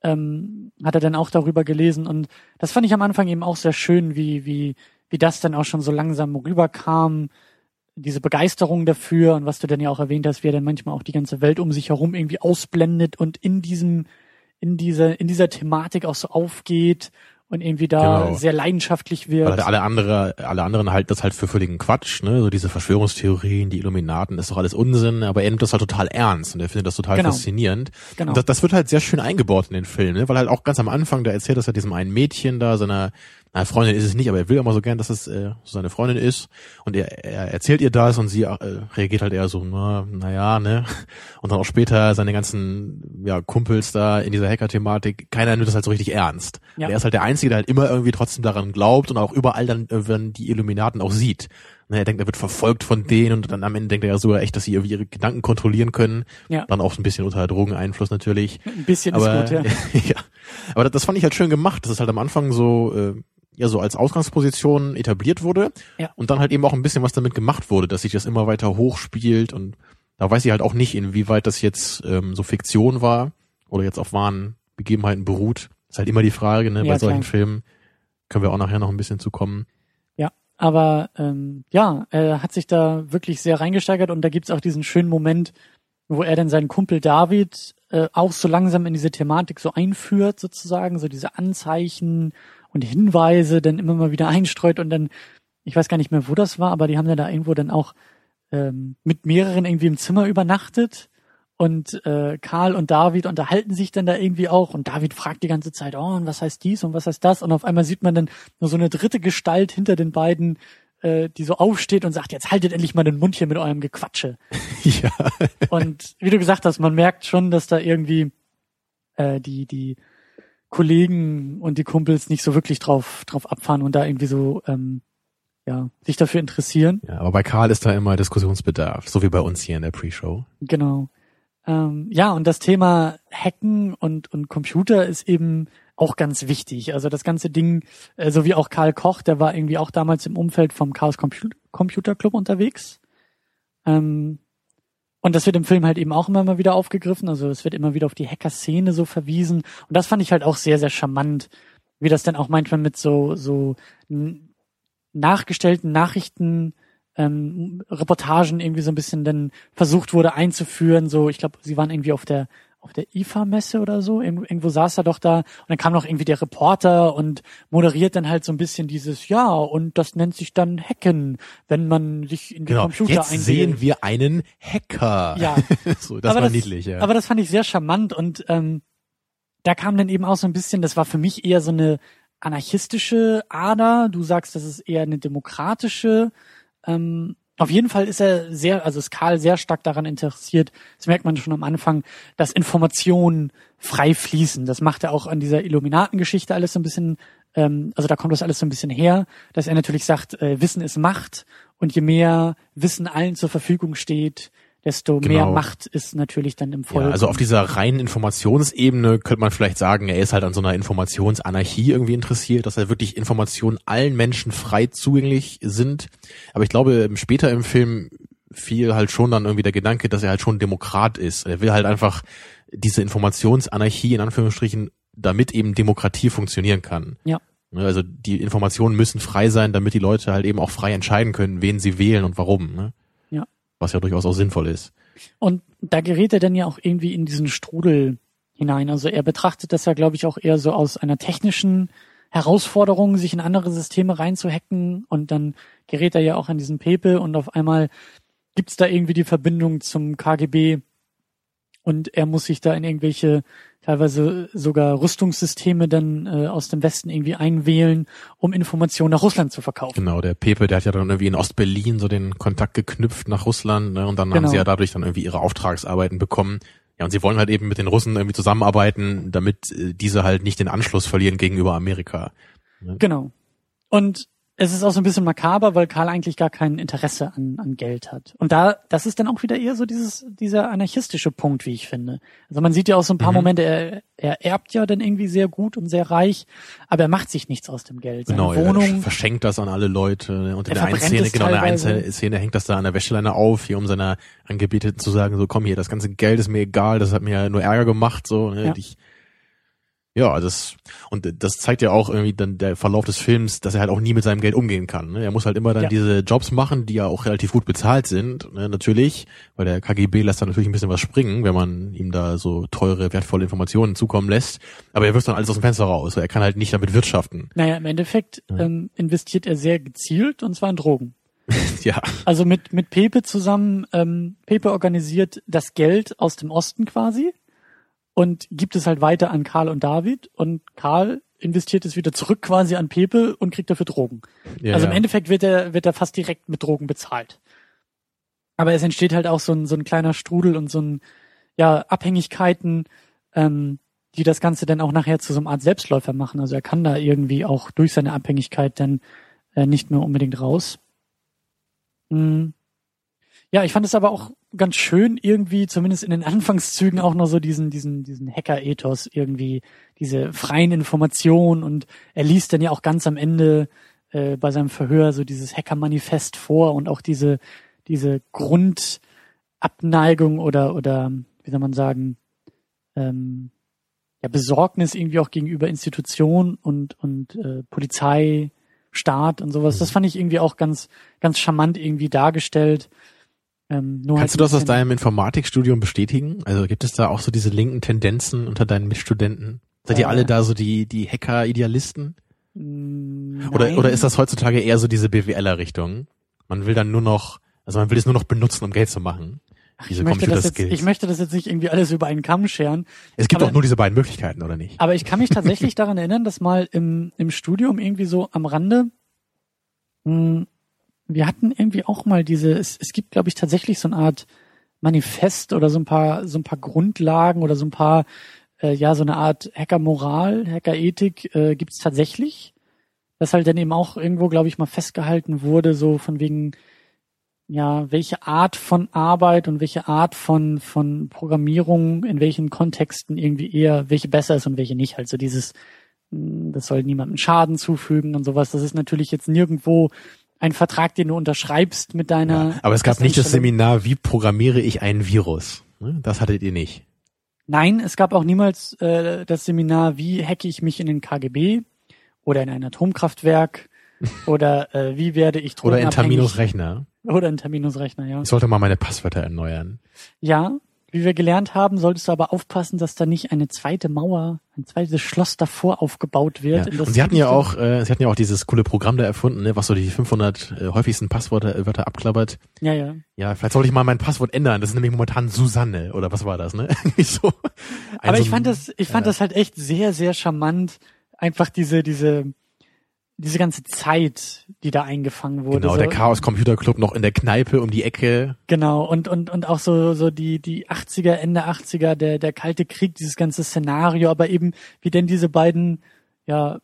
ähm, hat er dann auch darüber gelesen. Und das fand ich am Anfang eben auch sehr schön, wie, wie, wie das dann auch schon so langsam rüberkam, diese Begeisterung dafür und was du dann ja auch erwähnt hast, wie er dann manchmal auch die ganze Welt um sich herum irgendwie ausblendet und in diesem, in dieser, in dieser Thematik auch so aufgeht und irgendwie da Genau. sehr leidenschaftlich wird. Weil halt alle andere, alle anderen halten das halt für völligen Quatsch, ne? So diese Verschwörungstheorien, die Illuminaten, ist doch alles Unsinn, aber er nimmt das halt total ernst und er findet das total Genau. faszinierend. Genau. Und das, das wird halt sehr schön eingebaut in den Film, ne? Weil halt auch ganz am Anfang, da erzählt das ja diesem einen Mädchen da, seiner, na, Freundin ist es nicht, aber er will immer so gern, dass es äh, so seine Freundin ist. Und er, er erzählt ihr das und sie äh, reagiert halt eher so, na, na ja, ne? Und dann auch später seine ganzen ja, Kumpels da in dieser Hacker-Thematik, keiner nimmt das halt so richtig ernst. Ja. Er ist halt der Einzige, der halt immer irgendwie trotzdem daran glaubt und auch überall dann, äh, wenn die Illuminaten auch sieht. Ne, er denkt, er wird verfolgt von denen und dann am Ende denkt er ja sogar echt, dass sie irgendwie ihre Gedanken kontrollieren können. Ja. Dann auch so ein bisschen unter Drogeneinfluss natürlich. Ein bisschen Aber, ist gut, ja. ja. Aber das, das fand ich halt schön gemacht, dass es halt am Anfang so, äh, ja, so als Ausgangsposition etabliert wurde. Ja. Und dann halt eben auch ein bisschen was damit gemacht wurde, dass sich das immer weiter hochspielt und da weiß ich halt auch nicht, inwieweit das jetzt ähm, so Fiktion war oder jetzt auf wahren Begebenheiten beruht. Ist halt immer die Frage, ne, Ja, bei solchen klar. Filmen. Können wir auch nachher noch ein bisschen zu kommen. Aber ähm, ja, er hat sich da wirklich sehr reingesteigert und da gibt's auch diesen schönen Moment, wo er dann seinen Kumpel David äh, auch so langsam in diese Thematik so einführt, sozusagen, so diese Anzeichen und Hinweise dann immer mal wieder einstreut und dann, ich weiß gar nicht mehr, wo das war, aber die haben dann da irgendwo dann auch ähm, mit mehreren irgendwie im Zimmer übernachtet und äh, Karl und David unterhalten sich dann da irgendwie auch und David fragt die ganze Zeit, oh, und was heißt dies und was heißt das? Und auf einmal sieht man dann nur so eine dritte Gestalt hinter den beiden, äh, die so aufsteht und sagt, jetzt haltet endlich mal den Mund hier mit eurem Gequatsche. ja. Und wie du gesagt hast, man merkt schon, dass da irgendwie äh, die, die Kollegen und die Kumpels nicht so wirklich drauf, drauf abfahren und da irgendwie so ähm, ja, sich dafür interessieren. ja. Aber bei Karl ist da immer Diskussionsbedarf, so wie bei uns hier in der Pre-Show. Genau. Ähm, ja, und das Thema Hacken und, und Computer ist eben auch ganz wichtig. Also das ganze Ding, äh, so wie auch Karl Koch, der war irgendwie auch damals im Umfeld vom Chaos Compu Computer Club unterwegs. Ähm, und das wird im Film halt eben auch immer mal wieder aufgegriffen. Also es wird immer wieder auf die Hacker-Szene so verwiesen. Und das fand ich halt auch sehr, sehr charmant, wie das dann auch manchmal mit so, so nachgestellten Nachrichten ähm, Reportagen irgendwie so ein bisschen dann versucht wurde einzuführen. So, ich glaube, sie waren irgendwie auf der auf der IFA-Messe oder so. Irgendwo, saß er doch da und dann kam noch irgendwie der Reporter und moderiert dann halt so ein bisschen dieses Ja und das nennt sich dann Hacken, wenn man sich in die Genau. Computer Jetzt einwählt. sehen wir einen Hacker. Ja. so, das aber war das, niedlich, ja. Aber das fand ich sehr charmant und ähm, da kam dann eben auch so ein bisschen, das war für mich eher so eine anarchistische Ader. Du sagst, das ist eher eine demokratische. Ähm, auf jeden Fall ist er sehr, also ist Karl sehr stark daran interessiert, das merkt man schon am Anfang, dass Informationen frei fließen. Das macht er auch an dieser Illuminatengeschichte alles so ein bisschen, ähm, also da kommt das alles so ein bisschen her, dass er natürlich sagt, äh, Wissen ist Macht und je mehr Wissen allen zur Verfügung steht, desto mehr Genau. Macht ist natürlich dann im Volk. Ja, also auf dieser reinen Informationsebene könnte man vielleicht sagen, er ist halt an so einer Informationsanarchie irgendwie interessiert, dass er wirklich Informationen allen Menschen frei zugänglich sind. Aber ich glaube, später im Film fiel halt schon dann irgendwie der Gedanke, dass er halt schon Demokrat ist. Er will halt einfach diese Informationsanarchie in Anführungsstrichen, damit eben Demokratie funktionieren kann. Ja. Ne, Also die Informationen müssen frei sein, damit die Leute halt eben auch frei entscheiden können, wen sie wählen und warum. Ne? Was ja durchaus auch sinnvoll ist. Und da gerät er dann ja auch irgendwie in diesen Strudel hinein. Also er betrachtet das ja, glaube ich, auch eher so aus einer technischen Herausforderung, sich in andere Systeme reinzuhacken. Und dann gerät er ja auch an diesen Pepe und auf einmal gibt's da irgendwie die Verbindung zum KGB und er muss sich da in irgendwelche teilweise sogar Rüstungssysteme dann äh, aus dem Westen irgendwie einwählen, um Informationen nach Russland zu verkaufen. Genau, der Pepe, der hat ja dann irgendwie in Ostberlin so den Kontakt geknüpft nach Russland, ne? Und dann haben Genau. sie ja dadurch dann irgendwie ihre Auftragsarbeiten bekommen. Ja, und sie wollen halt eben mit den Russen irgendwie zusammenarbeiten, damit äh, diese halt nicht den Anschluss verlieren gegenüber Amerika. Genau. Und es ist auch so ein bisschen makaber, weil Karl eigentlich gar kein Interesse an, an Geld hat. Und da, das ist dann auch wieder eher so dieses, dieser anarchistische Punkt, wie ich finde. Also man sieht ja auch so ein paar Mhm. Momente, er, er erbt ja dann irgendwie sehr gut und sehr reich, aber er macht sich nichts aus dem Geld. Seine Genau, er Wohnung, verschenkt das an alle Leute. ne? Und in Er der einen Szene, genau, in der einen. Szene hängt das da an der Wäscheleine auf, hier um seiner Angebeteten zu sagen, so komm hier, das ganze Geld ist mir egal, das hat mir nur Ärger gemacht, so, ne? Ja. Ich, ja, das, und das zeigt ja auch irgendwie dann der Verlauf des Films, dass er halt auch nie mit seinem Geld umgehen kann. Ne? Er muss halt immer dann Ja. diese Jobs machen, die ja auch relativ gut bezahlt sind, ne? natürlich, weil der KGB lässt dann natürlich ein bisschen was springen, wenn man ihm da so teure, wertvolle Informationen zukommen lässt. Aber er wirft dann alles aus dem Fenster raus, weil er kann halt nicht damit wirtschaften. naja, im Endeffekt Ja. ähm, investiert er sehr gezielt und zwar in Drogen. ja, Also mit, mit Pepe zusammen, ähm, Pepe organisiert das Geld aus dem Osten quasi und gibt es halt weiter an Karl und David und Karl investiert es wieder zurück quasi an Pepe und kriegt dafür Drogen. ja also ja. im Endeffekt wird er, wird er fast direkt mit Drogen bezahlt. Aber es entsteht halt auch so ein, so ein kleiner Strudel und so ein, ja, Abhängigkeiten, ähm, die das Ganze dann auch nachher zu so einer Art Selbstläufer machen. Also er kann da irgendwie auch durch seine Abhängigkeit dann äh, nicht mehr unbedingt raus. Mhm. Ja, ich fand es aber auch ganz schön irgendwie, zumindest in den Anfangszügen auch noch so diesen, diesen, diesen Hacker-Ethos irgendwie, diese freien Informationen und er liest dann ja auch ganz am Ende äh, bei seinem Verhör so dieses Hacker-Manifest vor und auch diese, diese Grundabneigung oder, oder, wie soll man sagen, ähm, ja, Besorgnis irgendwie auch gegenüber Institutionen und, und äh, Polizei, Staat und sowas. Das fand ich irgendwie auch ganz, ganz charmant irgendwie dargestellt. Ähm, Kannst halt du das aus deinem Informatikstudium bestätigen? Also gibt es da auch so diese linken Tendenzen unter deinen Mitstudenten? Seid ihr äh, alle da so die, die Hacker-Idealisten? Oder, oder ist das heutzutage eher so diese BWLer-Richtung? Man will dann nur noch, also man will es nur noch benutzen, um Geld zu machen. Diese ich, möchte das jetzt, ich möchte das jetzt nicht irgendwie alles über einen Kamm scheren. Es gibt aber, doch nur diese beiden Möglichkeiten, oder nicht? Aber ich kann mich tatsächlich daran erinnern, dass mal im, im Studium irgendwie so am Rande, mh, hm, wir hatten irgendwie auch mal diese, es, es gibt, glaube ich, tatsächlich so eine Art Manifest oder so ein paar, so ein paar Grundlagen oder so ein paar, äh, ja, so eine Art Hacker-Moral, Hacker-Ethik äh, gibt es tatsächlich. Das halt dann eben auch irgendwo, glaube ich, mal festgehalten wurde, so von wegen, ja, welche Art von Arbeit und welche Art von, von Programmierung in welchen Kontexten irgendwie eher, welche besser ist und welche nicht. Also dieses, hm, das soll niemandem Schaden zufügen und sowas. Das ist natürlich jetzt nirgendwo ein Vertrag, den du unterschreibst mit deiner. Ja, aber es gab nicht das Seminar, wie programmiere ich einen Virus. Ne? Das hattet ihr nicht. Nein, es gab auch niemals äh, das Seminar, wie hacke ich mich in den KGB oder in ein Atomkraftwerk oder äh, wie werde ich Oder in Terminus Rechner. Oder in Terminus Rechner, ja. Ich sollte mal meine Passwörter erneuern. Ja, wie wir gelernt haben, solltest du aber aufpassen, dass da nicht eine zweite Mauer, ein zweites Schloss davor aufgebaut wird. Ja. Und sie hatten ja auch, äh, sie hatten ja auch dieses coole Programm da erfunden, ne, was so die 500 äh, häufigsten Passwörter äh, Wörter abklappert. Ja, ja. Ja, vielleicht sollte ich mal mein Passwort ändern. Das ist nämlich momentan Susanne oder was war das, ne? so. aber ich fand das, ich fand ja. das halt echt sehr, sehr charmant. Einfach diese, diese, diese ganze Zeit, die da eingefangen wurde. Genau, so. der Chaos Computer Club noch in der Kneipe um die Ecke. Genau, und, und, und auch so, so die, die 80er, Ende 80er, der, der Kalte Krieg, dieses ganze Szenario, aber eben, wie denn diese beiden, ja,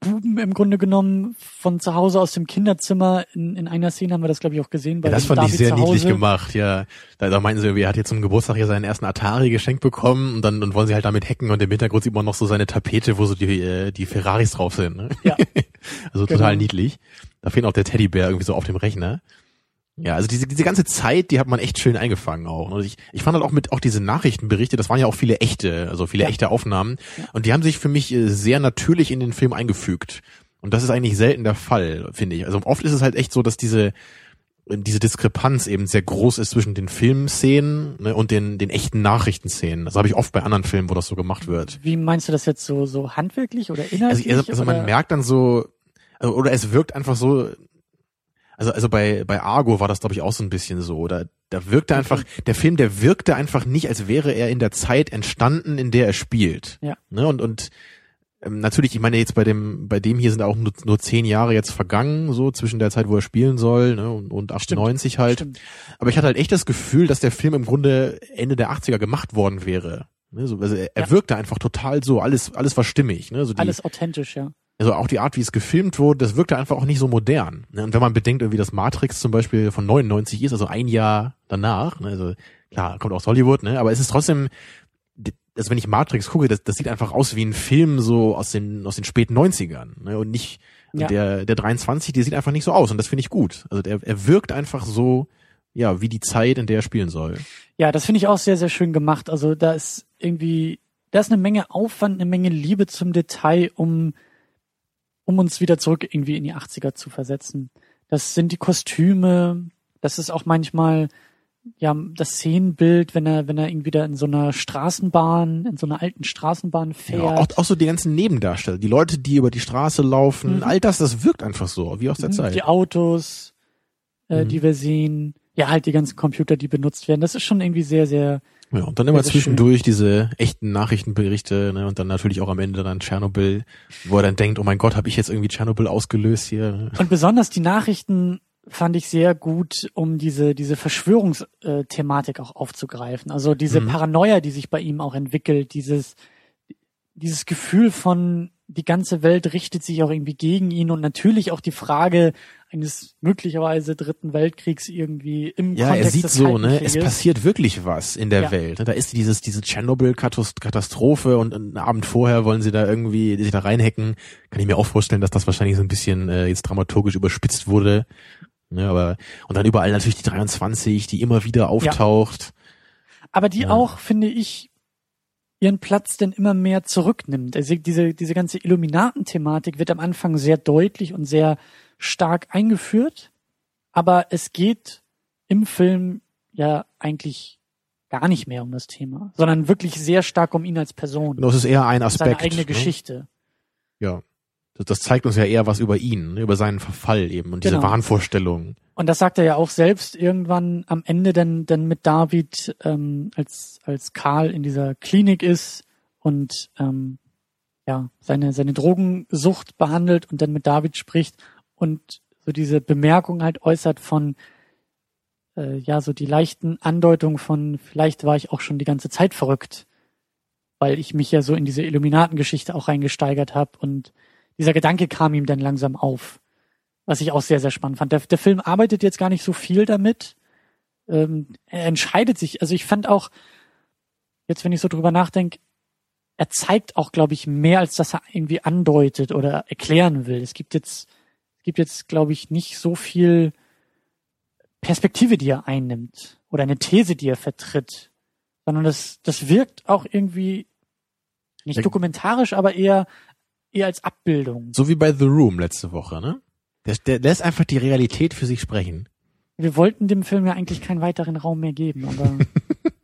Buben im Grunde genommen von zu Hause aus dem Kinderzimmer. In, in einer Szene haben wir das, glaube ich, auch gesehen. Bei ja, das fand David ich sehr niedlich gemacht, ja. Da, da meinten sie, er hat jetzt zum Geburtstag hier seinen ersten Atari geschenkt bekommen und dann und wollen sie halt damit hacken und im Hintergrund sieht man noch so seine Tapete, wo so die, äh, die Ferraris drauf sind. Ne? Ja. also total genau. niedlich. Da fehlt auch der Teddybär irgendwie so auf dem Rechner. Ja, also diese, diese ganze Zeit, die hat man echt schön eingefangen auch. Und ich, ich fand halt auch mit auch diese Nachrichtenberichte, das waren ja auch viele echte, also viele ja. echte Aufnahmen. Ja. Und die haben sich für mich äh, sehr natürlich in den Film eingefügt. Und das ist eigentlich selten der Fall, finde ich. Also oft ist es halt echt so, dass diese diese Diskrepanz eben sehr groß ist zwischen den Filmszenen ne, und den den echten Nachrichtenszenen. Das habe ich oft bei anderen Filmen, wo das so gemacht wird. Wie meinst du das jetzt so so handwerklich oder inhaltlich? Also, also man merkt dann so also, oder es wirkt einfach so, also also bei bei Argo war das glaube ich auch so ein bisschen so oder da wirkte einfach der Film der wirkte einfach nicht als wäre er in der Zeit entstanden in der er spielt. Ja. Ne und und ähm, natürlich ich meine jetzt bei dem bei dem hier sind auch nur, nur zehn Jahre jetzt vergangen so zwischen der Zeit wo er spielen soll ne und, und 98 stimmt, halt. Stimmt. aber ich hatte halt echt das Gefühl dass der Film im Grunde Ende der 80er gemacht worden wäre. Ne, so, also er, ja. wirkte einfach total so alles alles war stimmig ne so die, alles authentisch ja also auch die Art, wie es gefilmt wurde, das wirkte einfach auch nicht so modern. Ne? Und wenn man bedenkt, irgendwie das Matrix zum Beispiel von 99 ist, also ein Jahr danach, ne? also klar, kommt aus Hollywood, ne? aber es ist trotzdem, also wenn ich Matrix gucke, das, das sieht einfach aus wie ein Film so aus den, aus den späten 90ern ne? und nicht ja. der, der 23, der sieht einfach nicht so aus und das finde ich gut. Also der, er wirkt einfach so, ja, wie die Zeit, in der er spielen soll. Ja, das finde ich auch sehr, sehr schön gemacht. Also da ist irgendwie, da ist eine Menge Aufwand, eine Menge Liebe zum Detail, um um uns wieder zurück irgendwie in die 80er zu versetzen. Das sind die Kostüme, das ist auch manchmal ja das Szenenbild, wenn er wenn er irgendwie da in so einer Straßenbahn, in so einer alten Straßenbahn fährt. Ja, auch, auch so die ganzen Nebendarsteller, die Leute, die über die Straße laufen, mhm. all das, das wirkt einfach so, wie aus der mhm, Zeit. Die Autos, äh, mhm. die wir sehen, ja halt die ganzen Computer, die benutzt werden, das ist schon irgendwie sehr sehr ja, und dann immer zwischendurch schön. diese echten Nachrichtenberichte ne, und dann natürlich auch am Ende dann Tschernobyl, wo er dann denkt, oh mein Gott, habe ich jetzt irgendwie Tschernobyl ausgelöst hier. Und besonders die Nachrichten fand ich sehr gut, um diese diese Verschwörungsthematik auch aufzugreifen. Also diese mhm. Paranoia, die sich bei ihm auch entwickelt, dieses dieses Gefühl von die ganze Welt richtet sich auch irgendwie gegen ihn und natürlich auch die Frage eines möglicherweise dritten Weltkriegs irgendwie im ja, Kontext er sieht des so, ne, es passiert wirklich was in der Ja. Welt. ne? Da ist dieses, diese Tschernobyl-Katastrophe und einen Abend vorher wollen sie da irgendwie sich da reinhacken. Kann ich mir auch vorstellen, dass das wahrscheinlich so ein bisschen äh, jetzt dramaturgisch überspitzt wurde. Ne, aber, und dann überall natürlich die 23, die immer wieder auftaucht. Aber die Ja. auch, finde ich, ihren Platz denn immer mehr zurücknimmt. Also diese, diese ganze Illuminaten-Thematik wird am Anfang sehr deutlich und sehr stark eingeführt, aber es geht im Film ja eigentlich gar nicht mehr um das Thema, sondern wirklich sehr stark um ihn als Person, es ist eher ein seine Aspekt. eigene ne? Geschichte. Ja. Das, zeigt uns ja eher was über ihn, ne, über seinen Verfall eben und diese Genau. Wahnvorstellungen. Und das sagt er ja auch selbst irgendwann am Ende dann, dann mit David, ähm, als, als Karl in dieser Klinik ist und ähm, ja, seine, seine Drogensucht behandelt und dann mit David spricht und so diese Bemerkung halt äußert von äh, ja, so die leichten Andeutungen von, vielleicht war ich auch schon die ganze Zeit verrückt, weil ich mich ja so in diese Illuminatengeschichte auch reingesteigert habe und dieser Gedanke kam ihm dann langsam auf was ich auch sehr, sehr spannend fand. Der, der Film arbeitet jetzt gar nicht so viel damit. Ähm, er entscheidet sich, also ich fand auch, jetzt wenn ich so drüber nachdenke, er zeigt auch, glaube ich, mehr, als dass er irgendwie andeutet oder erklären will. Es gibt jetzt, es gibt jetzt, glaube ich, nicht so viel Perspektive, die er einnimmt oder eine These, die er vertritt, sondern das, das wirkt auch irgendwie nicht dokumentarisch, aber eher, eher als Abbildung. So wie bei The Room letzte Woche, ne? Der, der lässt einfach die Realität für sich sprechen. Wir wollten dem Film ja eigentlich keinen weiteren Raum mehr geben, aber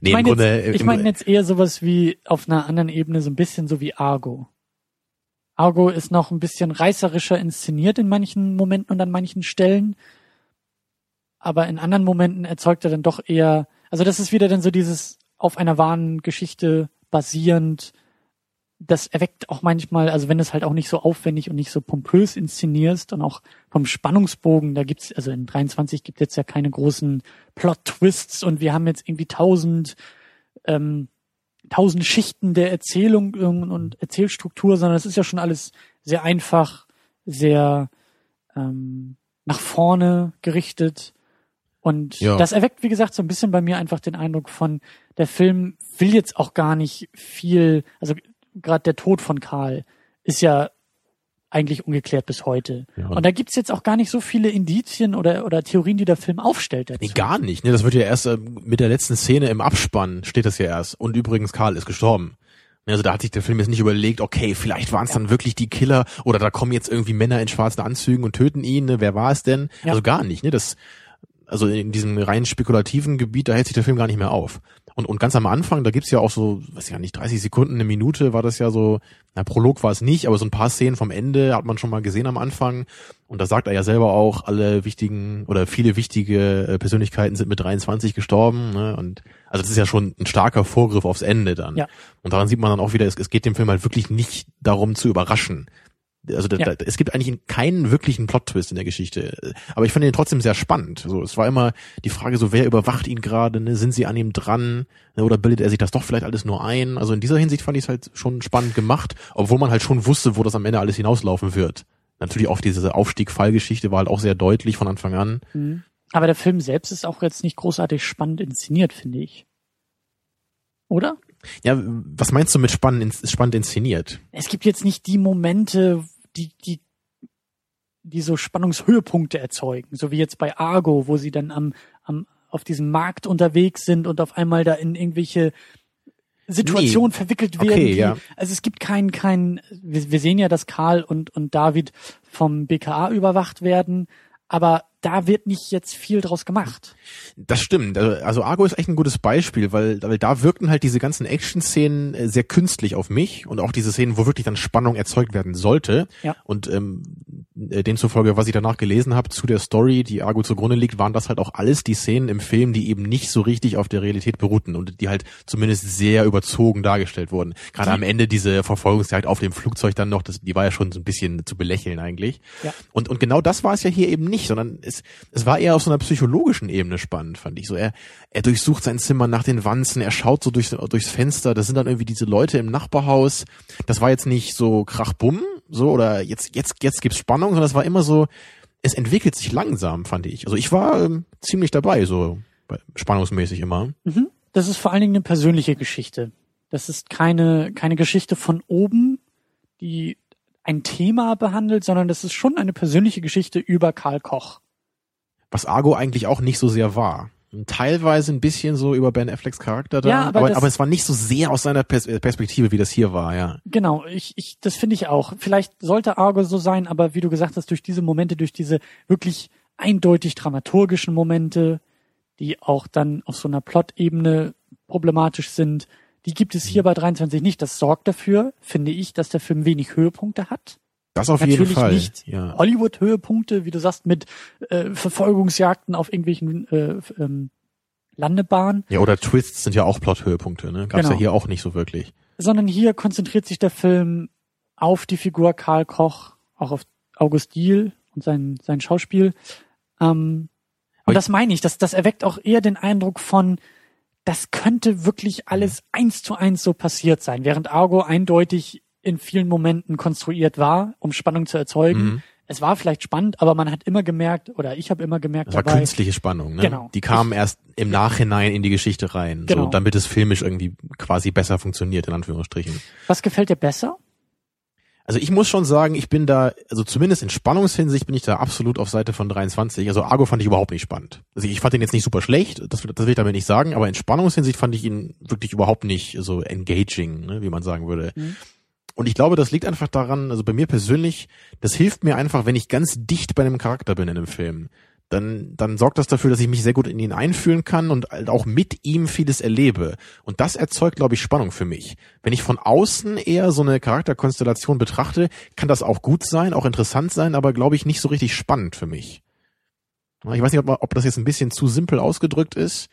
Nee, ich meine jetzt, ich im, meine jetzt eher sowas wie auf einer anderen Ebene, so ein bisschen so wie Argo. Argo ist noch ein bisschen reißerischer inszeniert in manchen Momenten und an manchen Stellen, aber in anderen Momenten erzeugt er dann doch eher, also das ist wieder dann so dieses auf einer wahren Geschichte basierend, das erweckt auch manchmal, also wenn du es halt auch nicht so aufwendig und nicht so pompös inszenierst und auch vom Spannungsbogen, da gibt's, also in 23 gibt jetzt ja keine großen Plot-Twists und wir haben jetzt irgendwie tausend, ähm, tausend Schichten der Erzählung und Erzählstruktur, sondern es ist ja schon alles sehr einfach, sehr ähm, nach vorne gerichtet. Und Ja. das erweckt, wie gesagt, so ein bisschen bei mir einfach den Eindruck von, der Film will jetzt auch gar nicht viel, also gerade der Tod von Karl ist ja eigentlich ungeklärt bis heute. Ja. Und da gibt's jetzt auch gar nicht so viele Indizien oder, oder Theorien, die der Film aufstellt dazu. Nee, gar nicht. Ne, das wird ja erst äh, mit der letzten Szene im Abspann steht das ja erst. Und übrigens, Karl ist gestorben. Ne, Also da hat sich der Film jetzt nicht überlegt, okay, vielleicht waren es dann wirklich die Killer oder da kommen jetzt irgendwie Männer in schwarzen Anzügen und töten ihn. Ne? Wer war es denn? Ja. Also gar nicht. Ne? Das, also in diesem rein spekulativen Gebiet, da hält sich der Film gar nicht mehr auf. Und, und ganz am Anfang, da gibt's ja auch so, weiß ich ja nicht, 30 Sekunden, eine Minute war das ja so, na, Prolog war es nicht, aber so ein paar Szenen vom Ende hat man schon mal gesehen am Anfang. Und da sagt er ja selber auch, alle wichtigen oder viele wichtige äh, Persönlichkeiten sind mit 23 gestorben. Ne? Und also das ist ja schon ein starker Vorgriff aufs Ende dann. Ja. Und daran sieht man dann auch wieder, es, es geht dem Film halt wirklich nicht darum zu überraschen. Also da, Ja. da, es gibt eigentlich keinen wirklichen Plot-Twist in der Geschichte. Aber ich fand ihn trotzdem sehr spannend. So, es war immer die Frage so, wer überwacht ihn gerade? Ne? Sind sie an ihm dran? Ne? Oder bildet er sich das doch vielleicht alles nur ein? Also in dieser Hinsicht fand ich es halt schon spannend gemacht, obwohl man halt schon wusste, wo das am Ende alles hinauslaufen wird. Natürlich auch diese Aufstieg-Fallgeschichte war halt auch sehr deutlich von Anfang an. Mhm. Aber der Film selbst ist auch jetzt nicht großartig spannend inszeniert, finde ich. Oder? Ja, was meinst du mit spannend, spannend inszeniert? Es gibt jetzt nicht die Momente, die, die, die so Spannungshöhepunkte erzeugen, so wie jetzt bei Argo, wo sie dann am, am, auf diesem Markt unterwegs sind und auf einmal da in irgendwelche Situationen verwickelt werden. Okay, ja. Also es gibt keinen, keinen, wir, wir sehen ja, dass Karl und, und David vom BKA überwacht werden, aber da wird nicht jetzt viel draus gemacht. Das stimmt. Also, also Argo ist echt ein gutes Beispiel, weil, weil da wirkten halt diese ganzen Action-Szenen äh, sehr künstlich auf mich und auch diese Szenen, wo wirklich dann Spannung erzeugt werden sollte. Ja. Und ähm, äh, demzufolge, was ich danach gelesen habe zu der Story, die Argo zugrunde liegt, waren das halt auch alles die Szenen im Film, die eben nicht so richtig auf der Realität beruhten und die halt zumindest sehr überzogen dargestellt wurden. Gerade am Ende diese Verfolgungsjagd auf dem Flugzeug dann noch, das, die war ja schon so ein bisschen zu belächeln eigentlich. Ja. Und, und genau das war es ja hier eben nicht, sondern es, es war eher auf so einer psychologischen Ebene spannend, fand ich. So er, er durchsucht sein Zimmer nach den Wanzen, er schaut so durch, durchs Fenster, das sind dann irgendwie diese Leute im Nachbarhaus. Das war jetzt nicht so krachbumm, so oder jetzt jetzt jetzt gibt's Spannung, sondern es war immer so, es entwickelt sich langsam, fand ich. Also ich war ähm, ziemlich dabei, so spannungsmäßig immer. Mhm. Das ist vor allen Dingen eine persönliche Geschichte. Das ist keine keine Geschichte von oben, die ein Thema behandelt, sondern das ist schon eine persönliche Geschichte über Karl Koch. Was Argo eigentlich auch nicht so sehr war teilweise ein bisschen so über Ben Afflecks Charakter da, Ja, aber aber, das- aber es war nicht so sehr aus seiner Pers Perspektive, wie das hier war, ja. Genau, ich, ich, das finde ich auch. Vielleicht sollte Argo so sein, aber wie du gesagt hast, durch diese Momente, durch diese wirklich eindeutig dramaturgischen Momente, die auch dann auf so einer Plot-Ebene problematisch sind, die gibt es hier bei 23 nicht. Das sorgt dafür, finde ich, dass der Film wenig Höhepunkte hat. Das auf Natürlich jeden Fall. nicht ja. Hollywood-Höhepunkte, wie du sagst, mit äh, Verfolgungsjagden auf irgendwelchen äh, ähm, Landebahnen, ja, oder Twists sind ja auch Plot-Höhepunkte, ne? Gab's Genau. ja hier auch nicht so wirklich. sondern hier konzentriert sich der Film auf die Figur Karl Koch, auch auf August Diehl und sein, sein Schauspiel. Ähm, und das meine ich, das, das erweckt auch eher den Eindruck von, das könnte wirklich alles eins zu eins so passiert sein, während Argo eindeutig in vielen Momenten konstruiert war, um Spannung zu erzeugen. Mhm. Es war vielleicht spannend, aber man hat immer gemerkt, oder ich habe immer gemerkt Das war dabei, künstliche Spannung, ne? Genau. Die kamen erst im Nachhinein in die Geschichte rein, Genau. so, damit es filmisch irgendwie quasi besser funktioniert, in Anführungsstrichen. was gefällt dir besser? Also ich muss schon sagen, ich bin da, also zumindest in Spannungshinsicht bin ich da absolut auf Seite von 23. Also Argo fand ich überhaupt nicht spannend. Also ich fand ihn jetzt nicht super schlecht, das, das will ich damit nicht sagen, aber in Spannungshinsicht fand ich ihn wirklich überhaupt nicht so engaging, ne, wie man sagen würde. Mhm. Und ich glaube, das liegt einfach daran, also bei mir persönlich, das hilft mir einfach, wenn ich ganz dicht bei einem Charakter bin in einem Film. Dann, dann sorgt das dafür, dass ich mich sehr gut in ihn einfühlen kann und halt auch mit ihm vieles erlebe. Und das erzeugt, glaube ich, Spannung für mich. Wenn ich von außen eher so eine Charakterkonstellation betrachte, kann das auch gut sein, auch interessant sein, aber glaube ich nicht so richtig spannend für mich. Ich weiß nicht, ob, ob das jetzt ein bisschen zu simpel ausgedrückt ist,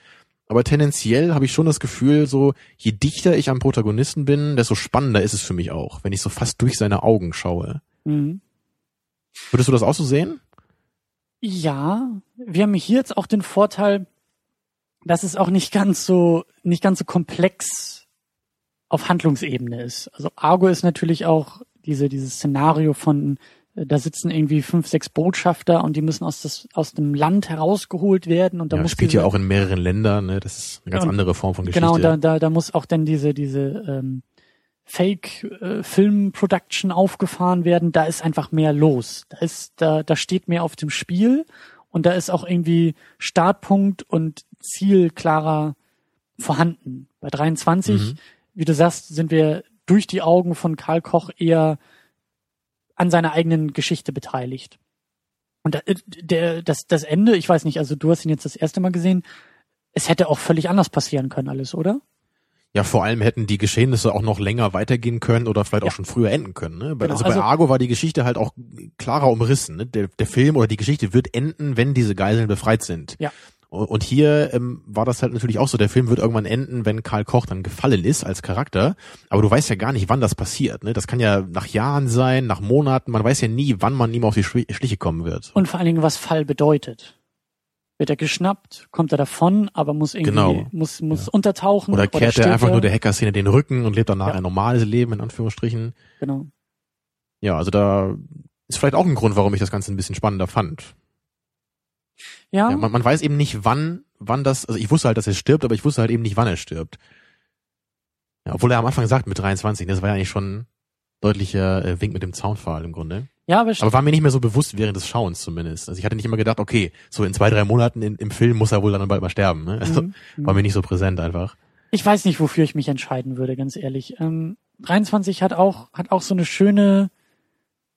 aber tendenziell habe ich schon das Gefühl, so je dichter ich am Protagonisten bin, desto spannender ist es für mich auch, wenn ich so fast durch seine Augen schaue. Mhm. Würdest du das auch so sehen? Ja, wir haben hier jetzt auch den Vorteil, dass es auch nicht ganz so, nicht ganz so komplex auf Handlungsebene ist. Also Argo ist natürlich auch diese, dieses Szenario von, da sitzen irgendwie fünf, sechs Botschafter und die müssen aus, das, aus dem Land herausgeut werden und da ja, muss spielt diese, ja auch in mehreren Ländern, ne? Das ist eine ganz Und- andere Form von Geschichte. Genau, da, da, da muss auch dann diese, diese ähm, Fake-Film-Production aufgefahren werden. Da ist einfach mehr los. Da ist, da, da steht mehr auf dem Spiel und da ist auch irgendwie Startpunkt und Ziel klarer vorhanden. Bei 23, Mhm. wie du sagst, sind wir durch die Augen von Karl Koch eher an seiner eigenen Geschichte beteiligt. Und da, äh, der, das, das Ende, ich weiß nicht, also du hast ihn jetzt das erste Mal gesehen, es hätte auch völlig anders passieren können alles, oder? Ja, vor allem hätten die Geschehnisse auch noch länger weitergehen können oder vielleicht Ja. auch schon früher enden können. Ne? Genau, also bei also- Argo war die Geschichte halt auch klarer umrissen. Ne? Der, der Film oder die Geschichte wird enden, wenn diese Geiseln befreit sind. Ja. Und hier ähm, war das halt natürlich auch so. Der Film wird irgendwann enden, wenn Karl Koch dann gefallen ist als Charakter. Aber du weißt ja gar nicht, wann das passiert. Ne? Das kann ja nach Jahren sein, nach Monaten. Man weiß ja nie, wann man ihm auf die Schli- Schliche kommen wird. Und vor allen Dingen, was Fall bedeutet. Wird er geschnappt, kommt er davon, aber muss irgendwie, Genau. muss, muss untertauchen. Oder kehrt stirbt er einfach nur der Hackerszene den Rücken und lebt danach Ja. ein normales Leben, in Anführungsstrichen. Genau. Ja, also da ist vielleicht auch ein Grund, warum ich das Ganze ein bisschen spannender fand. Ja, Ja, man, man weiß eben nicht, wann, wann das, also ich wusste halt, dass er stirbt, aber ich wusste halt eben nicht, wann er stirbt. Ja, obwohl er am Anfang sagt mit 23, das war ja eigentlich schon ein deutlicher äh, Wink mit dem Zaunpfahl im Grunde. ja, aber, Aber war mir nicht mehr so bewusst während des Schauens zumindest. Also ich hatte nicht immer gedacht, okay, so in zwei, drei Monaten in, im Film muss er wohl dann bald mal sterben. Ne? Also Mhm. war mir nicht so präsent einfach. ich weiß nicht, wofür ich mich entscheiden würde, ganz ehrlich. Ähm, 23 hat auch, hat auch so eine schöne,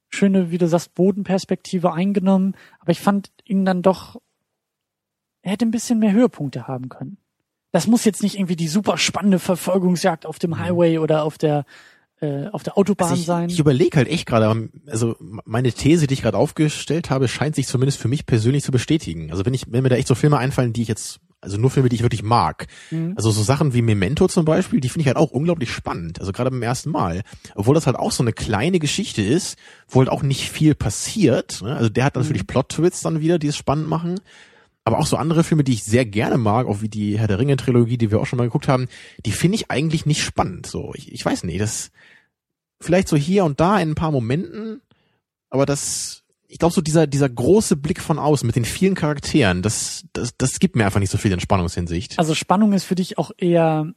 schöne, wie du sagst, Bodenperspektive eingenommen, aber ich fand ihn dann doch, er hätte ein bisschen mehr Höhepunkte haben können. Das muss jetzt nicht irgendwie die super spannende Verfolgungsjagd auf dem Mhm. Highway oder auf der, äh, auf der Autobahn also ich, sein. Ich überlege halt echt gerade, also meine These, die ich gerade aufgestellt habe, scheint sich zumindest für mich persönlich zu bestätigen. Also wenn ich, wenn mir da echt so Filme einfallen, die ich jetzt, also nur Filme, die ich wirklich mag. Mhm. Also so Sachen wie Memento zum Beispiel, die finde ich halt auch unglaublich spannend. Also gerade beim ersten Mal. Obwohl das halt auch so eine kleine Geschichte ist, wo halt auch nicht viel passiert. Ne? Also der hat natürlich mhm. Plot-Twists dann wieder, die es spannend machen aber auch so andere Filme, die ich sehr gerne mag, auch wie die Herr der Ringe Trilogie, die wir auch schon mal geguckt haben, die finde ich eigentlich nicht spannend. So, ich, ich weiß nicht, das vielleicht so hier und da in ein paar Momenten, aber das, ich glaube so dieser dieser große Blick von außen mit den vielen Charakteren, das das das gibt mir einfach nicht so viel Entspannungshinsicht. Also Spannung ist für dich auch eher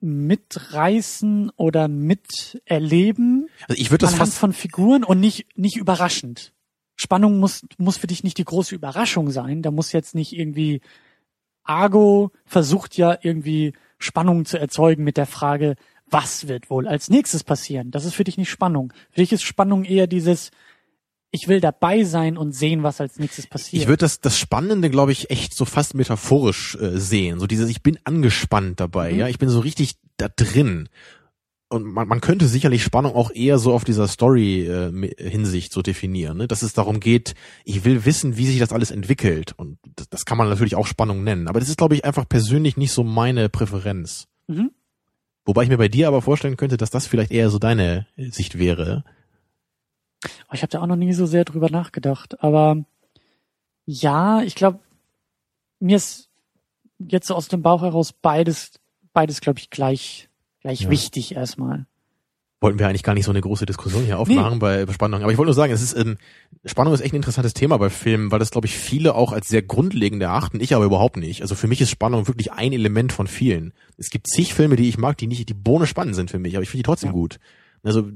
mitreißen oder miterleben. Also ich würde das fast von Figuren und nicht nicht überraschend. Spannung muss, muss für dich nicht die große Überraschung sein. Da muss jetzt nicht irgendwie Argo versucht ja irgendwie Spannung zu erzeugen mit der Frage, was wird wohl als nächstes passieren? Das ist für dich nicht Spannung. Für dich ist Spannung eher dieses, ich will dabei sein und sehen, was als nächstes passiert. Ich würde das, das Spannende, glaube ich, echt so fast metaphorisch äh, sehen. So dieses, ich bin angespannt dabei, mhm. ja, ich bin so richtig da drin und man, man könnte sicherlich Spannung auch eher so auf dieser Story-Hinsicht äh, so definieren, ne? dass es darum geht, ich will wissen, wie sich das alles entwickelt. Und das, das kann man natürlich auch Spannung nennen. Aber das ist, glaube ich, einfach persönlich nicht so meine Präferenz. Mhm. Wobei ich mir bei dir aber vorstellen könnte, dass das vielleicht eher so deine Sicht wäre. Oh, ich habe da auch noch nie so sehr drüber nachgedacht. Aber ja, ich glaube, mir ist jetzt so aus dem Bauch heraus beides, beides, glaube ich, gleich gleich ja. wichtig erstmal. Wollten wir eigentlich gar nicht so eine große Diskussion hier aufmachen nee. bei Spannung. Aber ich wollte nur sagen, es ist ähm, Spannung ist echt ein interessantes Thema bei Filmen, weil das, glaube ich, viele auch als sehr grundlegend erachten. Ich aber überhaupt nicht. Also für mich ist Spannung wirklich ein Element von vielen. Es gibt zig Filme, die ich mag, die nicht die Bohne spannend sind für mich, aber ich finde die trotzdem ja. gut. Also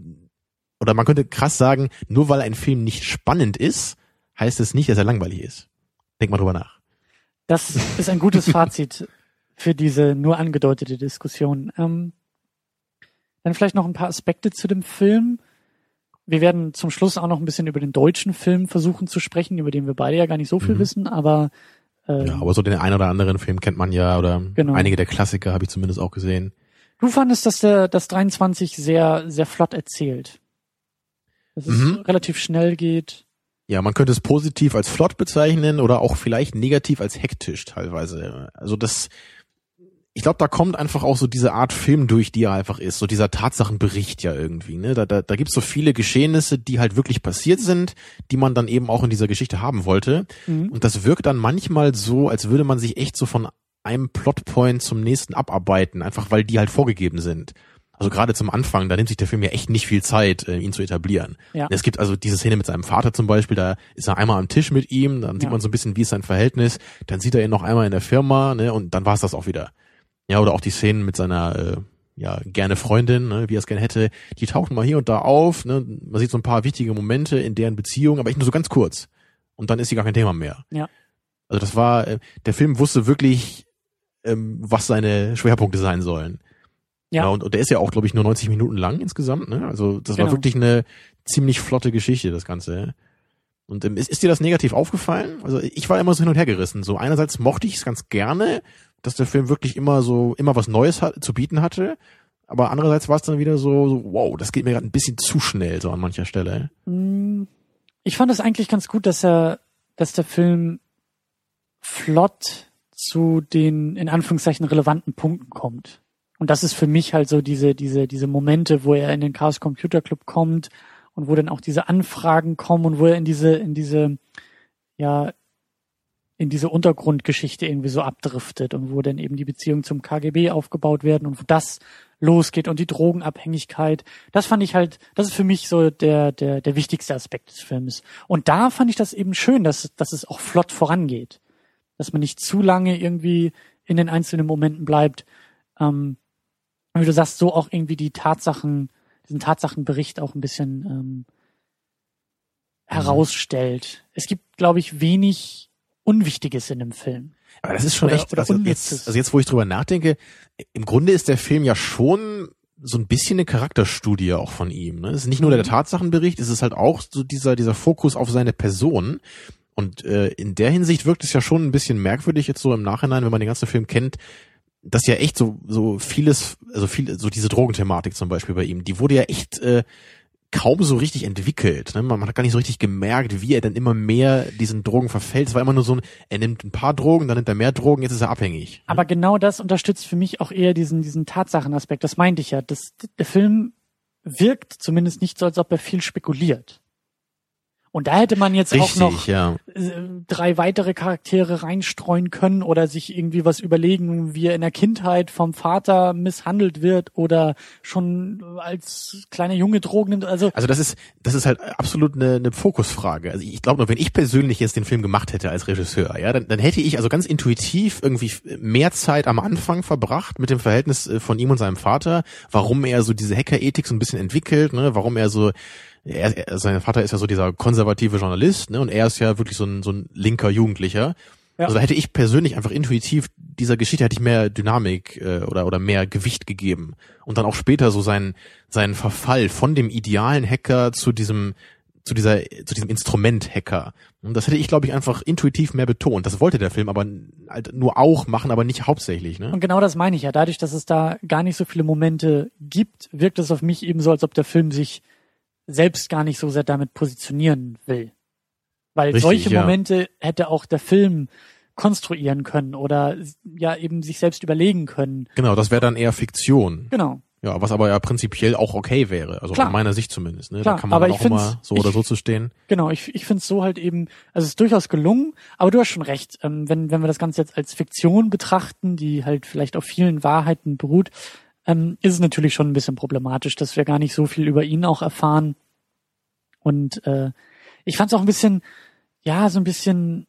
oder man könnte krass sagen, nur weil ein Film nicht spannend ist, heißt es nicht, dass er langweilig ist. Denk mal drüber nach. Das ist ein gutes Fazit für diese nur angedeutete Diskussion. Ähm, dann vielleicht noch ein paar Aspekte zu dem Film. Wir werden zum Schluss auch noch ein bisschen über den deutschen Film versuchen zu sprechen, über den wir beide ja gar nicht so viel mhm. wissen, aber äh, ja, aber so den einen oder anderen Film kennt man ja oder genau. einige der Klassiker habe ich zumindest auch gesehen. Du fandest, dass der das 23 sehr sehr flott erzählt, dass es mhm. relativ schnell geht. Ja, man könnte es positiv als flott bezeichnen oder auch vielleicht negativ als hektisch teilweise. Also das ich glaube, da kommt einfach auch so diese Art Film durch, die er einfach ist, so dieser Tatsachenbericht ja irgendwie. Ne? Da, da, da gibt so viele Geschehnisse, die halt wirklich passiert sind, die man dann eben auch in dieser Geschichte haben wollte. Mhm. Und das wirkt dann manchmal so, als würde man sich echt so von einem Plotpoint zum nächsten abarbeiten, einfach weil die halt vorgegeben sind. Also gerade zum Anfang, da nimmt sich der Film ja echt nicht viel Zeit, äh, ihn zu etablieren. Ja. Es gibt also diese Szene mit seinem Vater zum Beispiel, da ist er einmal am Tisch mit ihm, dann sieht ja. man so ein bisschen, wie ist sein Verhältnis, dann sieht er ihn noch einmal in der Firma, ne, und dann war es das auch wieder. Ja, oder auch die Szenen mit seiner äh, ja gerne Freundin, ne, wie er es gerne hätte, die tauchen mal hier und da auf. Ne? Man sieht so ein paar wichtige Momente in deren Beziehung, aber echt nur so ganz kurz. Und dann ist sie gar kein Thema mehr. Ja. Also das war, äh, der Film wusste wirklich, ähm, was seine Schwerpunkte sein sollen. Ja. ja und, und der ist ja auch, glaube ich, nur 90 Minuten lang insgesamt. Ne? Also das genau. war wirklich eine ziemlich flotte Geschichte, das Ganze. Und ähm, ist, ist dir das negativ aufgefallen? Also ich war immer so hin und her gerissen. So einerseits mochte ich es ganz gerne, dass der Film wirklich immer so, immer was Neues hat, zu bieten hatte. Aber andererseits war es dann wieder so, so wow, das geht mir gerade ein bisschen zu schnell so an mancher Stelle. Mm, ich fand es eigentlich ganz gut, dass er, dass der Film flott zu den in Anführungszeichen relevanten Punkten kommt. Und das ist für mich halt so diese diese diese Momente, wo er in den Chaos Computer Club kommt und wo dann auch diese Anfragen kommen und wo er in diese in diese ja in diese Untergrundgeschichte irgendwie so abdriftet und wo dann eben die Beziehungen zum KGB aufgebaut werden und wo das losgeht und die Drogenabhängigkeit. Das fand ich halt, das ist für mich so der, der, der wichtigste Aspekt des Films. Und da fand ich das eben schön, dass, dass es auch flott vorangeht. Dass man nicht zu lange irgendwie in den einzelnen Momenten bleibt. Ähm, wie du sagst, so auch irgendwie die Tatsachen, diesen Tatsachenbericht auch ein bisschen ähm, herausstellt. Es gibt, glaube ich, wenig Unwichtiges in dem Film. Aber das ist schon echt, oder also, jetzt, also jetzt, wo ich drüber nachdenke, im Grunde ist der Film ja schon so ein bisschen eine Charakterstudie auch von ihm. Ne? Es ist nicht nur der mhm. Tatsachenbericht, es ist halt auch so dieser, dieser Fokus auf seine Person. Und äh, in der Hinsicht wirkt es ja schon ein bisschen merkwürdig jetzt so im Nachhinein, wenn man den ganzen Film kennt, dass ja echt so so vieles, also viel, so diese Drogenthematik zum Beispiel bei ihm, die wurde ja echt äh, kaum so richtig entwickelt. Ne? Man, man hat gar nicht so richtig gemerkt, wie er dann immer mehr diesen Drogen verfällt. Es war immer nur so ein, er nimmt ein paar Drogen, dann nimmt er mehr Drogen, jetzt ist er abhängig. Ne? Aber genau das unterstützt für mich auch eher diesen, diesen Tatsachenaspekt. Das meinte ich ja. Das, der Film wirkt zumindest nicht so, als ob er viel spekuliert. Und da hätte man jetzt Richtig, auch noch ja. Äh, drei weitere Charaktere reinstreuen können oder sich irgendwie was überlegen, wie er in der Kindheit vom Vater misshandelt wird oder schon als kleiner Junge Drogen nimmt. Also, also das ist, das ist halt absolut eine, eine Fokusfrage. Also ich glaube nur, wenn ich persönlich jetzt den Film gemacht hätte als Regisseur, ja, dann, dann hätte ich also ganz intuitiv irgendwie mehr Zeit am Anfang verbracht mit dem Verhältnis äh, von ihm und seinem Vater, warum er so diese Hackerethik so ein bisschen entwickelt, ne, warum er so er, er, sein Vater ist ja so dieser konservative Journalist, ne? Und er ist ja wirklich so ein, so ein linker Jugendlicher. Ja. Also da hätte ich persönlich einfach intuitiv dieser Geschichte hätte ich mehr Dynamik äh, oder oder mehr Gewicht gegeben und dann auch später so seinen seinen Verfall von dem idealen Hacker zu diesem zu dieser zu diesem Instrument Hacker. Und das hätte ich glaube ich einfach intuitiv mehr betont. Das wollte der Film aber halt nur auch machen, aber nicht hauptsächlich. Ne? Und genau das meine ich ja. Dadurch, dass es da gar nicht so viele Momente gibt, wirkt es auf mich eben so, als ob der Film sich selbst gar nicht so sehr damit positionieren will. Weil Richtig, solche ja. Momente hätte auch der Film konstruieren können oder ja eben sich selbst überlegen können. Genau, das wäre dann eher Fiktion. Genau. Ja, was aber ja prinzipiell auch okay wäre, also Klar. aus meiner Sicht zumindest. Ne? Klar, da kann man aber auch immer so oder so zu stehen. Genau, ich, ich finde es so halt eben, also es ist durchaus gelungen, aber du hast schon recht, ähm, wenn, wenn wir das Ganze jetzt als Fiktion betrachten, die halt vielleicht auf vielen Wahrheiten beruht, ähm, ist es natürlich schon ein bisschen problematisch, dass wir gar nicht so viel über ihn auch erfahren. Und äh, ich fand es auch ein bisschen, ja, so ein bisschen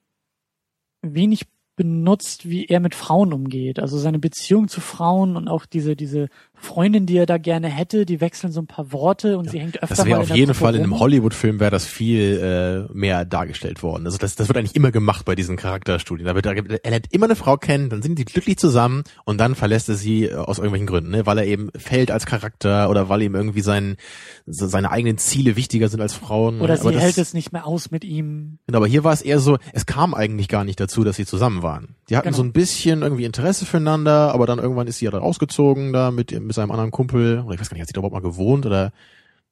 wenig benutzt, wie er mit Frauen umgeht. Also seine Beziehung zu Frauen und auch diese, diese Freundin, die er da gerne hätte, die wechseln so ein paar Worte und ja, sie hängt öfter Das wäre auf jeden Fall in einem Hollywood-Film wäre das viel äh, mehr dargestellt worden. Also das, das wird eigentlich immer gemacht bei diesen Charakterstudien. Da wird er, er lernt immer eine Frau kennen, dann sind die glücklich zusammen und dann verlässt er sie äh, aus irgendwelchen Gründen, ne? weil er eben fällt als Charakter oder weil ihm irgendwie sein, seine eigenen Ziele wichtiger sind als Frauen. Oder sie das, hält es nicht mehr aus mit ihm. Genau, aber hier war es eher so, es kam eigentlich gar nicht dazu, dass sie zusammen waren. Die hatten genau. so ein bisschen irgendwie Interesse füreinander, aber dann irgendwann ist sie ja dann ausgezogen da mit mit seinem anderen Kumpel, oder ich weiß gar nicht, hat sie da überhaupt mal gewohnt oder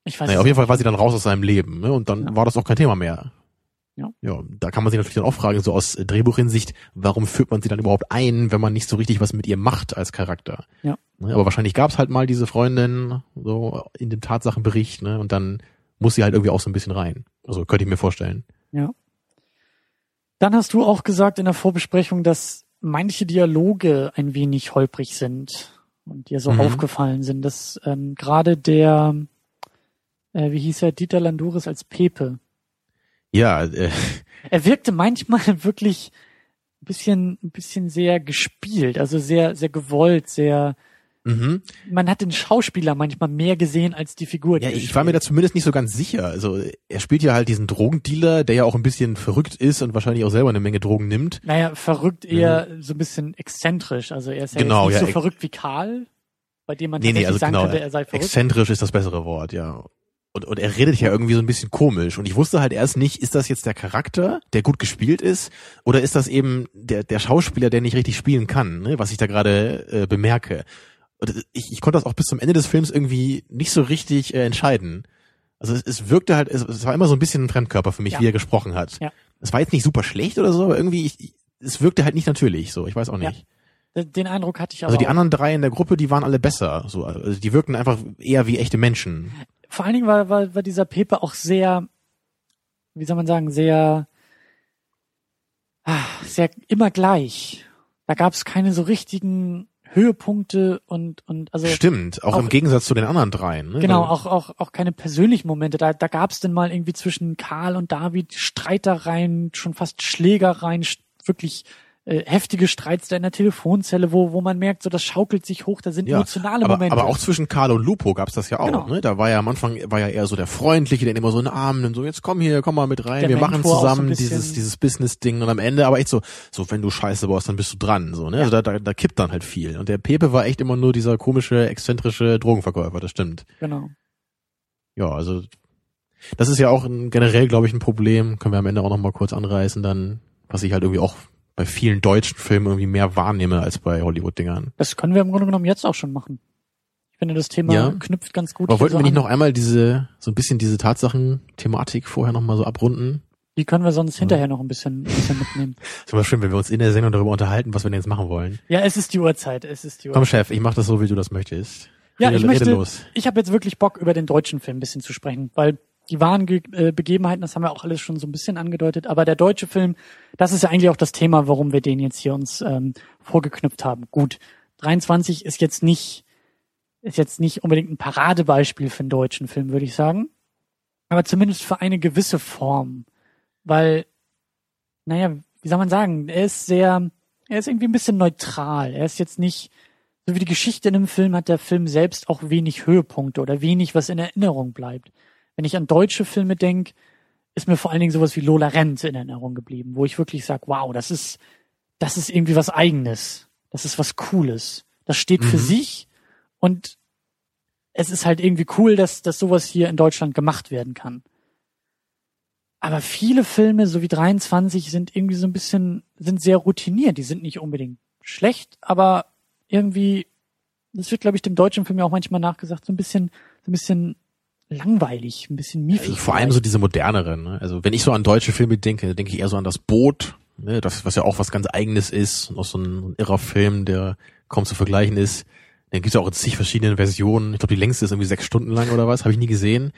ich weiß naja, auf jeden Fall war sie dann raus aus seinem Leben, ne? Und dann ja. war das auch kein Thema mehr. Ja. ja, da kann man sich natürlich dann auch fragen, so aus Drehbuchinsicht, warum führt man sie dann überhaupt ein, wenn man nicht so richtig was mit ihr macht als Charakter? Ja. Ne? Aber wahrscheinlich gab es halt mal diese Freundin so in dem Tatsachenbericht, ne? Und dann muss sie halt irgendwie auch so ein bisschen rein. Also könnte ich mir vorstellen. Ja. Dann hast du auch gesagt in der Vorbesprechung, dass manche Dialoge ein wenig holprig sind und dir so mhm. aufgefallen sind, dass ähm, gerade der, äh, wie hieß er, Dieter Landuris als Pepe. Ja, äh. er wirkte manchmal wirklich ein bisschen, ein bisschen sehr gespielt, also sehr, sehr gewollt, sehr, Mhm. Man hat den Schauspieler manchmal mehr gesehen als die Figur. Ja, ich war mir da zumindest nicht so ganz sicher. Also er spielt ja halt diesen Drogendealer, der ja auch ein bisschen verrückt ist und wahrscheinlich auch selber eine Menge Drogen nimmt. Naja, verrückt eher mhm. so ein bisschen exzentrisch. Also er ist ja genau, nicht ja, so verrückt wie Karl, bei dem man nee, nee, also sagen genau, könnte, er sei verrückt. Exzentrisch ist das bessere Wort, ja. Und, und er redet ja irgendwie so ein bisschen komisch. Und ich wusste halt erst nicht, ist das jetzt der Charakter, der gut gespielt ist, oder ist das eben der, der Schauspieler, der nicht richtig spielen kann, ne? was ich da gerade äh, bemerke ich, ich konnte das auch bis zum Ende des Films irgendwie nicht so richtig äh, entscheiden. Also es, es wirkte halt, es, es war immer so ein bisschen ein Fremdkörper für mich, ja. wie er gesprochen hat. Ja. Es war jetzt nicht super schlecht oder so, aber irgendwie, ich, es wirkte halt nicht natürlich, so, ich weiß auch nicht. Ja. Den Eindruck hatte ich aber. Also die auch. anderen drei in der Gruppe, die waren alle besser. So, also die wirkten einfach eher wie echte Menschen. Vor allen Dingen war, war, war dieser Pepe auch sehr, wie soll man sagen, sehr, ah, sehr immer gleich. Da gab es keine so richtigen Höhepunkte und und also stimmt auch, auch im Gegensatz zu den anderen dreien ne? genau auch auch auch keine persönlichen Momente da da gab es denn mal irgendwie zwischen Karl und David Streitereien schon fast Schlägereien wirklich äh, heftige Streits da in der Telefonzelle, wo, wo man merkt, so das schaukelt sich hoch, da sind ja, emotionale aber, Momente. Aber auch zwischen Carlo und Lupo gab's das ja auch. Genau. Ne? Da war ja am Anfang war ja eher so der Freundliche, der immer so einen Arm nimmt, so jetzt komm hier, komm mal mit rein, der wir Mentor machen zusammen so dieses dieses Business-Ding und am Ende aber echt so, so wenn du Scheiße baust, dann bist du dran. So, ne? Ja. Also da, da, da kippt dann halt viel. Und der Pepe war echt immer nur dieser komische, exzentrische Drogenverkäufer, das stimmt. Genau. Ja, also das ist ja auch ein, generell, glaube ich, ein Problem. Können wir am Ende auch noch mal kurz anreißen, dann, was ich halt irgendwie auch bei vielen deutschen Filmen irgendwie mehr wahrnehme als bei Hollywood-Dingern. Das können wir im Grunde genommen jetzt auch schon machen. Ich finde, das Thema Ja. knüpft ganz gut. Aber wollten so wir nicht noch einmal diese, so ein bisschen diese Tatsachen-Thematik vorher nochmal so abrunden? Die können wir sonst hinterher noch ein bisschen, ein bisschen mitnehmen. Ist immer schön, wenn wir uns in der Sendung darüber unterhalten, was wir denn jetzt machen wollen. Ja, es ist die Uhrzeit. Es ist die Komm, Uhrzeit. Chef, ich mach das so, wie du das möchtest. Ja, Rede- ich möchte, los. ich habe jetzt wirklich Bock, über den deutschen Film ein bisschen zu sprechen, weil die wahren Ge äh, Begebenheiten, das haben wir auch alles schon so ein bisschen angedeutet, aber der deutsche Film, das ist ja eigentlich auch das Thema, warum wir den jetzt hier uns ähm, vorgeknüpft haben. Gut, 23 ist jetzt nicht, ist jetzt nicht unbedingt ein Paradebeispiel für einen deutschen Film, würde ich sagen, aber zumindest für eine gewisse Form, weil, naja, wie soll man sagen, er ist sehr, er ist irgendwie ein bisschen neutral, er ist jetzt nicht, so wie die Geschichte in einem Film hat der Film selbst auch wenig Höhepunkte oder wenig, was in Erinnerung bleibt. Wenn ich an deutsche Filme denke, ist mir vor allen Dingen sowas wie Lola Rent in Erinnerung geblieben, wo ich wirklich sage, wow, das ist, das ist irgendwie was Eigenes. Das ist was Cooles. Das steht für Mhm. sich und es ist halt irgendwie cool, dass, dass sowas hier in Deutschland gemacht werden kann. Aber viele Filme, so wie 23, sind irgendwie so ein bisschen, sind sehr routiniert. Die sind nicht unbedingt schlecht, aber irgendwie, das wird, glaube ich, dem deutschen Film ja auch manchmal nachgesagt, so ein bisschen, so ein bisschen langweilig, ein bisschen miefig. Also vor allem so diese moderneren. Ne? Also wenn ich so an deutsche Filme denke, denke ich eher so an das Boot, ne? das was ja auch was ganz Eigenes ist, auch so ein, ein irrer Film, der kaum zu vergleichen ist. Den gibt's ja auch in zig verschiedenen Versionen. Ich glaube, die längste ist irgendwie sechs Stunden lang oder was, habe ich nie gesehen.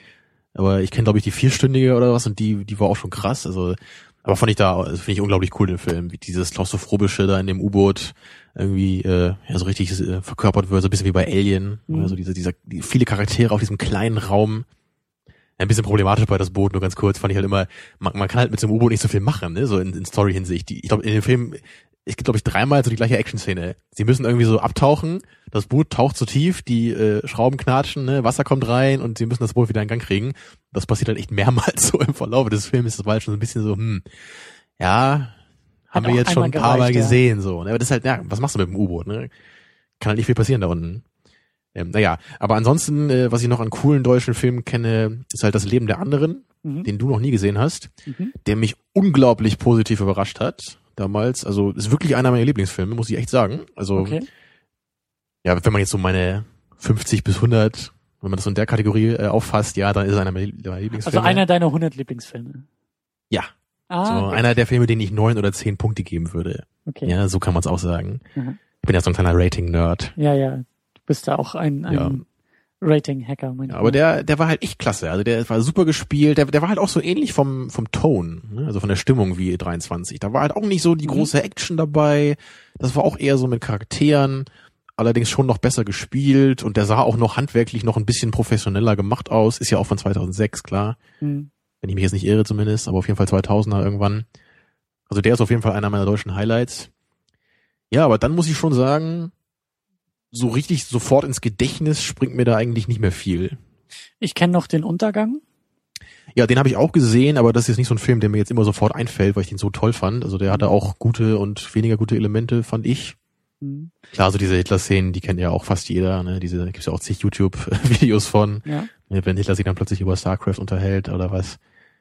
Aber ich kenne, glaube ich, die vierstündige oder was und die, die war auch schon krass. Also, aber fand ich da, also finde ich unglaublich cool den Film, wie dieses klaustrophobische da in dem U-Boot irgendwie äh, ja so richtig äh, verkörpert wird, so ein bisschen wie bei Alien. Mhm. Also diese, dieser, die, viele Charaktere auf diesem kleinen Raum. Ein bisschen problematisch bei das Boot, nur ganz kurz, fand ich halt immer, man, man kann halt mit so einem U-Boot nicht so viel machen, ne? so in, in Story-Hinsicht. Ich glaube, in dem Film, es gibt, glaube ich, dreimal so die gleiche Action-Szene. Sie müssen irgendwie so abtauchen, das Boot taucht zu tief, die äh, Schrauben knatschen, ne? Wasser kommt rein und sie müssen das Boot wieder in Gang kriegen. Das passiert halt echt mehrmals so im Verlauf des Films. Das war halt schon so ein bisschen so, hm, ja, haben wir jetzt schon ein paar Mal gereicht, ja. gesehen, so. Ne? Aber das ist halt, ja, was machst du mit dem U-Boot, ne? Kann halt nicht viel passieren da unten. Ähm, naja, aber ansonsten, äh, was ich noch an coolen deutschen Filmen kenne, ist halt das Leben der anderen, Mhm. den du noch nie gesehen hast, Mhm. der mich unglaublich positiv überrascht hat damals. Also ist wirklich einer meiner Lieblingsfilme, muss ich echt sagen. Also Okay. ja, wenn man jetzt so meine 50 bis 100, wenn man das so in der Kategorie äh, auffasst, ja, dann ist es einer meiner Lieb- meiner Lieblingsfilme. Also einer deiner 100 Lieblingsfilme. ja, Ah, so okay. einer der Filme, denen ich neun oder zehn Punkte geben würde. okay. Ja, so kann man es auch sagen. Mhm. Ich bin ja so ein kleiner Rating-Nerd. Ja, ja. Du bist da auch ein, ein Ja. Rating-Hacker, Ja, aber der, der war halt echt klasse. Also der war super gespielt. Der, der war halt auch so ähnlich vom, vom Tone, ne? also von der Stimmung wie 23. Da war halt auch nicht so die Mhm. große Action dabei. Das war auch eher so mit Charakteren. Allerdings schon noch besser gespielt und der sah auch noch handwerklich noch ein bisschen professioneller gemacht aus. Ist ja auch von 2006, klar. Hm. Wenn ich mich jetzt nicht irre zumindest, aber auf jeden Fall 2000er irgendwann. Also der ist auf jeden Fall einer meiner deutschen Highlights. Ja, aber dann muss ich schon sagen, so richtig sofort ins Gedächtnis springt mir da eigentlich nicht mehr viel. Ich kenne noch den Untergang. Ja, den habe ich auch gesehen, aber das ist jetzt nicht so ein Film, der mir jetzt immer sofort einfällt, weil ich den so toll fand. Also der hatte auch gute und weniger gute Elemente, fand ich. Hm. Klar, so diese Hitler-Szenen, die kennt ja auch fast jeder. Ne? Diese gibt's ja auch zig YouTube-Videos von, Ja. ne, wenn Hitler sich dann plötzlich über StarCraft unterhält oder was.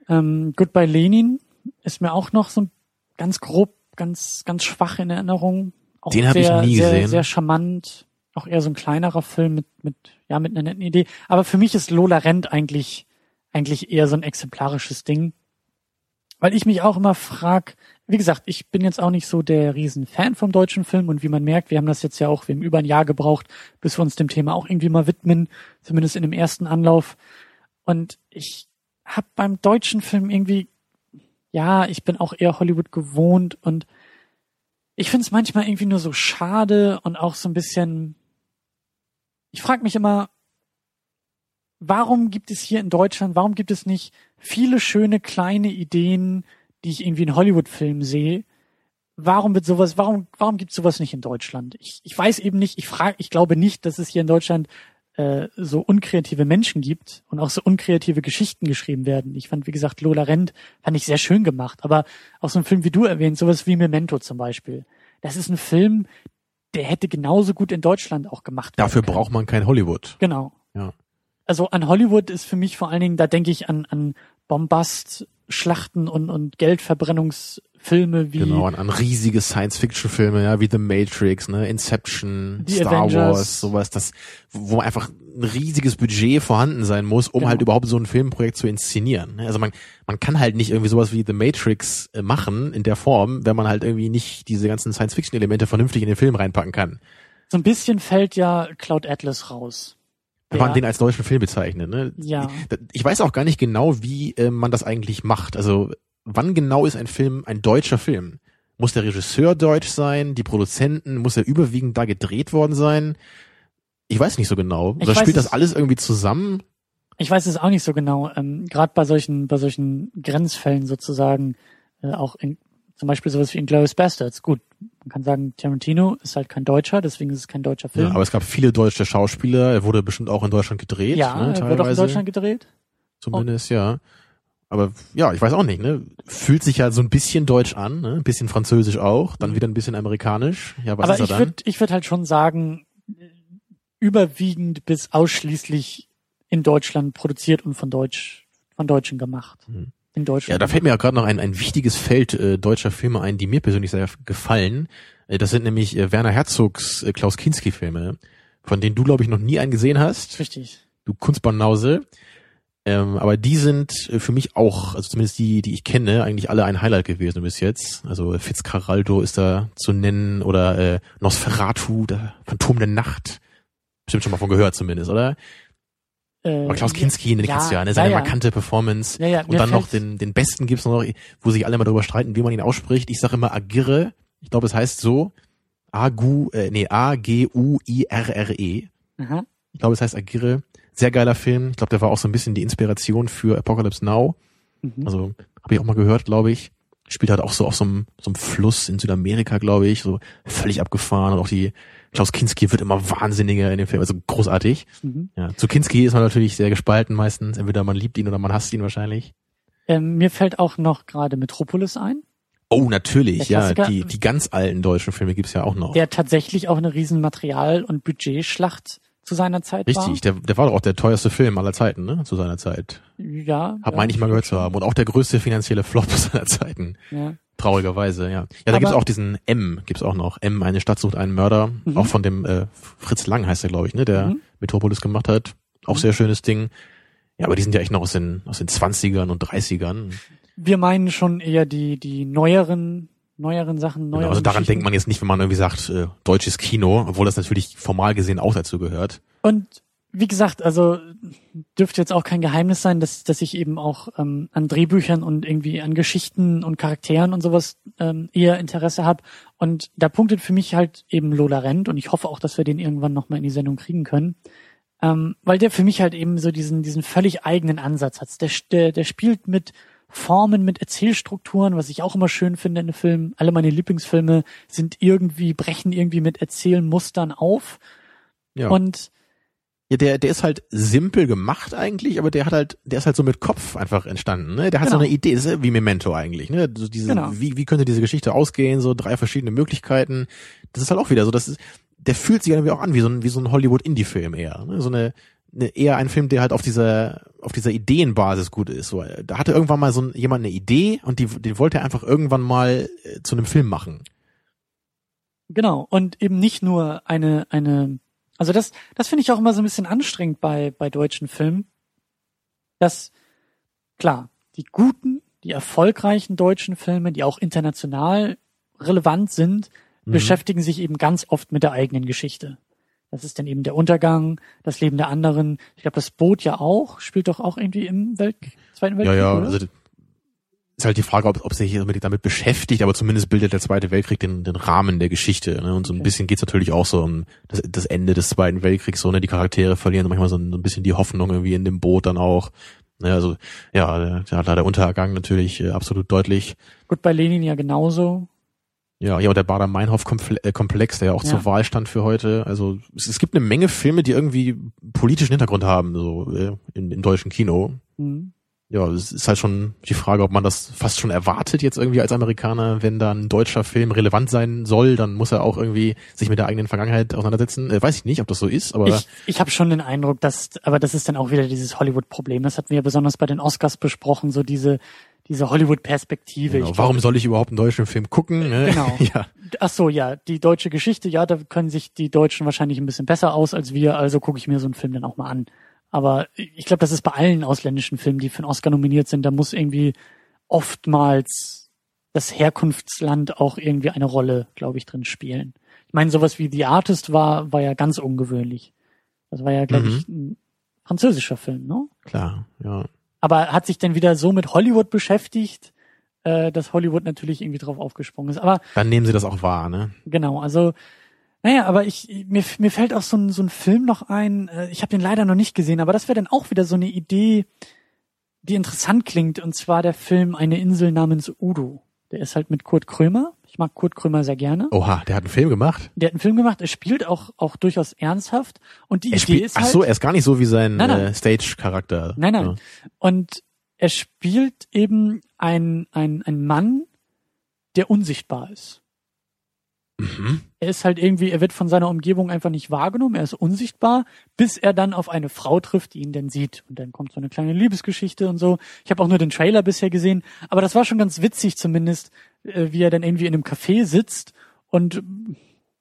Ähm, Goodbye Lenin ist mir auch noch so ganz grob, ganz, ganz schwach in Erinnerung. Auch Den hab ich nie sehr, gesehen. Sehr charmant. Auch eher so ein kleinerer Film mit, mit, ja, mit einer netten Idee. Aber für mich ist Lola Rent eigentlich, eigentlich eher so ein exemplarisches Ding. Weil ich mich auch immer frag, wie gesagt, ich bin jetzt auch nicht so der Riesenfan vom deutschen Film und wie man merkt, wir haben das jetzt ja auch, wir haben über ein Jahr gebraucht, bis wir uns dem Thema auch irgendwie mal widmen, zumindest in dem ersten Anlauf. Und ich habe beim deutschen Film irgendwie, ja, ich bin auch eher Hollywood gewohnt und ich finde es manchmal irgendwie nur so schade und auch so ein bisschen. Ich frage mich immer, warum gibt es hier in Deutschland, warum gibt es nicht viele schöne kleine Ideen, die ich irgendwie in Hollywood-Filmen sehe? Warum wird sowas, warum, warum gibt es sowas nicht in Deutschland? Ich, ich weiß eben nicht, ich frage, ich glaube nicht, dass es hier in Deutschland äh, so unkreative Menschen gibt und auch so unkreative Geschichten geschrieben werden. Ich fand, wie gesagt, Lola Rent fand ich sehr schön gemacht, aber auch so ein Film, wie du erwähnt, sowas wie Memento zum Beispiel. Das ist ein Film, der hätte genauso gut in Deutschland auch gemacht werden Dafür braucht man kein Hollywood. Genau. Ja. Also an Hollywood ist für mich vor allen Dingen, da denke ich an, an Bombast, Schlachten und, und Geldverbrennungsfilme wie Genau, an, an riesige Science-Fiction-Filme, ja, wie The Matrix, ne, Inception, Star Avengers. Wars, sowas, das, wo einfach ein riesiges Budget vorhanden sein muss, um Genau. halt überhaupt so ein Filmprojekt zu inszenieren. ne? Also man, man kann halt nicht irgendwie sowas wie The Matrix äh, machen in der Form, wenn man halt irgendwie nicht diese ganzen Science-Fiction-Elemente vernünftig in den Film reinpacken kann. so ein bisschen fällt ja Cloud Atlas raus. Wenn man Der- den als deutschen Film bezeichnet, ne? Ja. Ich weiß auch gar nicht genau, wie äh, man das eigentlich macht. Also wann genau ist ein Film ein deutscher Film? Muss der Regisseur deutsch sein? Die Produzenten? Muss er überwiegend da gedreht worden sein? Ich weiß nicht so genau. Oder spielt das alles irgendwie zusammen? Ich weiß es auch nicht so genau. Ähm, Gerade bei solchen, bei solchen Grenzfällen sozusagen, äh, auch in, zum Beispiel sowas wie Inglourious Bastards. Gut, man kann sagen, Tarantino ist halt kein Deutscher, deswegen ist es kein deutscher Ja, Film. aber es gab viele deutsche Schauspieler. Er wurde bestimmt auch in Deutschland gedreht. Ja, ne, er wird auch in teilweise. Deutschland gedreht. Zumindest, ja. Aber ja, ich weiß auch nicht, ne? Fühlt sich ja so ein bisschen deutsch an, ne? Ein bisschen französisch auch, dann wieder ein bisschen amerikanisch. Ja, was aber ist er ich würde, ich würde halt schon sagen, überwiegend bis ausschließlich in Deutschland produziert und von Deutsch, von Deutschen gemacht. Mhm. In Deutschland. Ja, da fällt mir ja gerade noch ein, ein wichtiges Feld äh, deutscher Filme ein, die mir persönlich sehr gefallen. Äh, das sind nämlich äh, Werner Herzogs äh, Klaus Kinski Filme, von denen du, glaube ich, noch nie einen gesehen hast. Richtig. Du Kunstbanause. Ähm, aber die sind äh, für mich auch, also zumindest die, die ich kenne, eigentlich alle ein Highlight gewesen bis jetzt. Also Fitzcarraldo ist da zu nennen oder äh, Nosferatu, der Phantom der Nacht. Bestimmt schon mal von gehört zumindest, oder? Aber Klaus Kinski, den ja, kennst du ja, ne? seine ja, ja. markante Performance. Ja, ja, Und dann noch den, den besten gibt's noch, wo sich alle mal darüber streiten, wie man ihn ausspricht. Ich sage immer Agirre. Ich glaube, es heißt so. A-Gu, äh, nee, A-G-U-I-R-R-E. Aha. Ich glaube, es heißt Agirre. Sehr geiler Film. Ich glaube, der war auch so ein bisschen die Inspiration für Apocalypse Now. Mhm. Also, habe ich auch mal gehört, glaube ich. Spielt halt auch so auf so einem, so einem Fluss in Südamerika, glaube ich. So völlig abgefahren. Und auch die, Klaus Kinski wird immer wahnsinniger in dem Film. Also großartig. Mhm. Ja, zu Kinski ist man natürlich sehr gespalten meistens. Entweder man liebt ihn oder man hasst ihn wahrscheinlich. Ähm, mir fällt auch noch gerade Metropolis ein, Oh, natürlich, ja. Die, die ganz alten deutschen Filme gibt's ja auch noch. der tatsächlich auch eine riesen Material- und Budgetschlacht zu seiner Zeit Richtig, der, der war doch auch der teuerste Film aller Zeiten, ne? Zu seiner Zeit. war. Ja. Hab ja, meine ich mal gehört zu haben. Und auch der größte finanzielle Flop seiner Zeiten. Ja. Traurigerweise, ja. Ja, da Aber- gibt's auch diesen M, gibt's auch noch. M, eine Stadt sucht einen Mörder. Mhm. Auch von dem äh, Fritz Lang heißt er, glaube ich, ne? Der Mhm. Metropolis gemacht hat. Auch Mhm. sehr schönes Ding. Ja, aber die sind ja echt noch aus den, aus den 20ern und 30ern. Wir meinen schon eher die, die neueren, neueren Sachen, neueren Genau, also daran denkt man jetzt nicht, wenn man irgendwie sagt, äh, deutsches Kino, obwohl das natürlich formal gesehen auch dazu gehört. Und wie gesagt, also dürfte jetzt auch kein Geheimnis sein, dass, dass ich eben auch ähm, an Drehbüchern und irgendwie an Geschichten und Charakteren und sowas ähm, eher Interesse habe. Und da punktet für mich halt eben Lola Rent und ich hoffe auch, dass wir den irgendwann nochmal in die Sendung kriegen können. Ähm, weil der für mich halt eben so diesen, diesen völlig eigenen Ansatz hat. Der, der, der spielt mit Formen, mit Erzählstrukturen, was ich auch immer schön finde in Filmen. Alle meine Lieblingsfilme sind irgendwie, brechen irgendwie mit Erzählmustern auf. Ja. Und Ja, der, der ist halt simpel gemacht eigentlich, aber der hat halt, der ist halt so mit Kopf einfach entstanden, ne? Der hat so Genau. eine Idee, das ist wie Memento eigentlich, ne? So diese, Genau. wie, wie könnte diese Geschichte ausgehen, so drei verschiedene Möglichkeiten. Das ist halt auch wieder so, das ist, der fühlt sich irgendwie auch an wie so ein, wie so ein Hollywood-Indie-Film eher, ne? So eine, eher ein Film, der halt auf dieser, auf dieser Ideenbasis gut ist. So, da hatte irgendwann mal so ein, jemand eine Idee und die, den wollte er einfach irgendwann mal äh, zu einem Film machen. Genau, und eben nicht nur eine, eine, also das, das finde ich auch immer so ein bisschen anstrengend bei, bei deutschen Filmen, dass, klar, die guten, die erfolgreichen deutschen Filme, die auch international relevant sind, Mhm. beschäftigen sich eben ganz oft mit der eigenen Geschichte. Das ist dann eben der Untergang, das Leben der anderen. Ich glaube, das Boot ja auch, spielt doch auch irgendwie im Welt, Zweiten Ja, Weltkrieg, ja, oder? also ist halt die Frage, ob, ob sich unbedingt damit beschäftigt, aber zumindest bildet der Zweite Weltkrieg den, den Rahmen der Geschichte. Ne? Und so ein Okay. bisschen geht's natürlich auch so um das, das Ende des Zweiten Weltkriegs, so, ne? Die Charaktere verlieren manchmal so ein, so ein bisschen die Hoffnung irgendwie in dem Boot dann auch. Ne? Also ja, der, der Untergang natürlich äh, absolut deutlich. Gut, bei Lenin ja genauso. Ja, ja, und der Bader-Meinhof-Komplex, der ja auch Ja. zur Wahl stand für heute. Also es, es gibt eine Menge Filme, die irgendwie politischen Hintergrund haben, so äh, im, im deutschen Kino. Hm. Ja, es ist halt schon die Frage, ob man das fast schon erwartet jetzt irgendwie als Amerikaner, wenn da ein deutscher Film relevant sein soll, dann muss er auch irgendwie sich mit der eigenen Vergangenheit auseinandersetzen. Äh, weiß ich nicht, ob das so ist, aber Ich, ich habe schon den Eindruck, dass, aber das ist dann auch wieder dieses Hollywood-Problem. Das hatten wir ja besonders bei den Oscars besprochen, so diese, diese Hollywood-Perspektive. Genau. Warum soll ich überhaupt einen deutschen Film gucken? Ne? Genau. ja. Ach so, ja, die deutsche Geschichte, ja, da können sich die Deutschen wahrscheinlich ein bisschen besser aus als wir, also gucke ich mir so einen Film dann auch mal an. Aber ich glaube, das ist bei allen ausländischen Filmen, die für einen Oscar nominiert sind, da muss irgendwie oftmals das Herkunftsland auch irgendwie eine Rolle, glaube ich, drin spielen. Ich meine, sowas wie The Artist war, war ja ganz ungewöhnlich. Das war ja, glaube Mhm. ich, ein französischer Film, ne? Klar, ja. Aber hat sich dann wieder so mit Hollywood beschäftigt, äh, dass Hollywood natürlich irgendwie drauf aufgesprungen ist. Aber Dann nehmen sie das auch wahr, ne? Genau, also naja, aber ich mir, mir fällt auch so ein, so ein Film noch ein, äh, ich habe den leider noch nicht gesehen, aber das wäre dann auch wieder so eine Idee, die interessant klingt, und zwar der Film Eine Insel namens Udo. Der ist halt mit Kurt Krömer. Ich mag Kurt Krömer sehr gerne. Oha, der hat einen Film gemacht. Der hat einen Film gemacht, er spielt auch, auch durchaus ernsthaft. Und die Er Idee spielt, ist ach halt. so, er ist gar nicht so wie sein Nein, nein. äh, Stage-Charakter. Nein, nein. Ja. Und er spielt eben ein, ein, ein Mann, der unsichtbar ist. Mhm. er ist halt irgendwie, er wird von seiner Umgebung einfach nicht wahrgenommen, er ist unsichtbar, bis er dann auf eine Frau trifft, die ihn dann sieht. Und dann kommt so eine kleine Liebesgeschichte und so. Ich habe auch nur den Trailer bisher gesehen, aber das war schon ganz witzig zumindest, äh, wie er dann irgendwie in einem Café sitzt und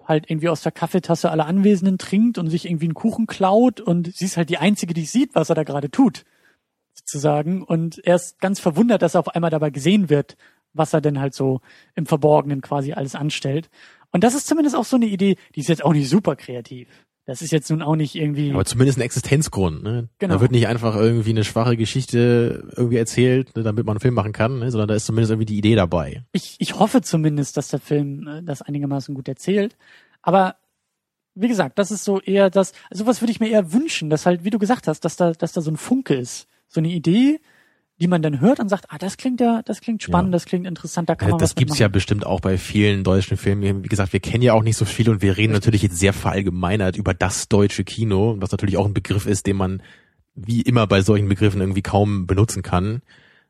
halt irgendwie aus der Kaffeetasse alle Anwesenden trinkt und sich irgendwie einen Kuchen klaut und sie ist halt die Einzige, die sieht, was er da gerade tut, sozusagen. Und er ist ganz verwundert, dass er auf einmal dabei gesehen wird, was er denn halt so im Verborgenen quasi alles anstellt. Und das ist zumindest auch so eine Idee, die ist jetzt auch nicht super kreativ. Das ist jetzt nun auch nicht irgendwie. Aber zumindest ein Existenzgrund. Ne? Genau. Da wird nicht einfach irgendwie eine schwache Geschichte irgendwie erzählt, ne, damit man einen Film machen kann, ne? sondern da ist zumindest irgendwie die Idee dabei. Ich, ich hoffe zumindest, dass der Film äh, das einigermaßen gut erzählt. Aber wie gesagt, das ist so eher das, sowas würde ich mir eher wünschen, dass halt, wie du gesagt hast, dass da, dass da so ein Funke ist. So eine Idee, die man dann hört und sagt, ah, das klingt ja, das klingt spannend, Ja. das klingt interessant, da kann man das gibt's ja bestimmt auch bei vielen deutschen Filmen. Wie gesagt, wir kennen ja auch nicht so viel und wir reden natürlich jetzt sehr verallgemeinert über das deutsche Kino, was natürlich auch ein Begriff ist, den man wie immer bei solchen Begriffen irgendwie kaum benutzen kann.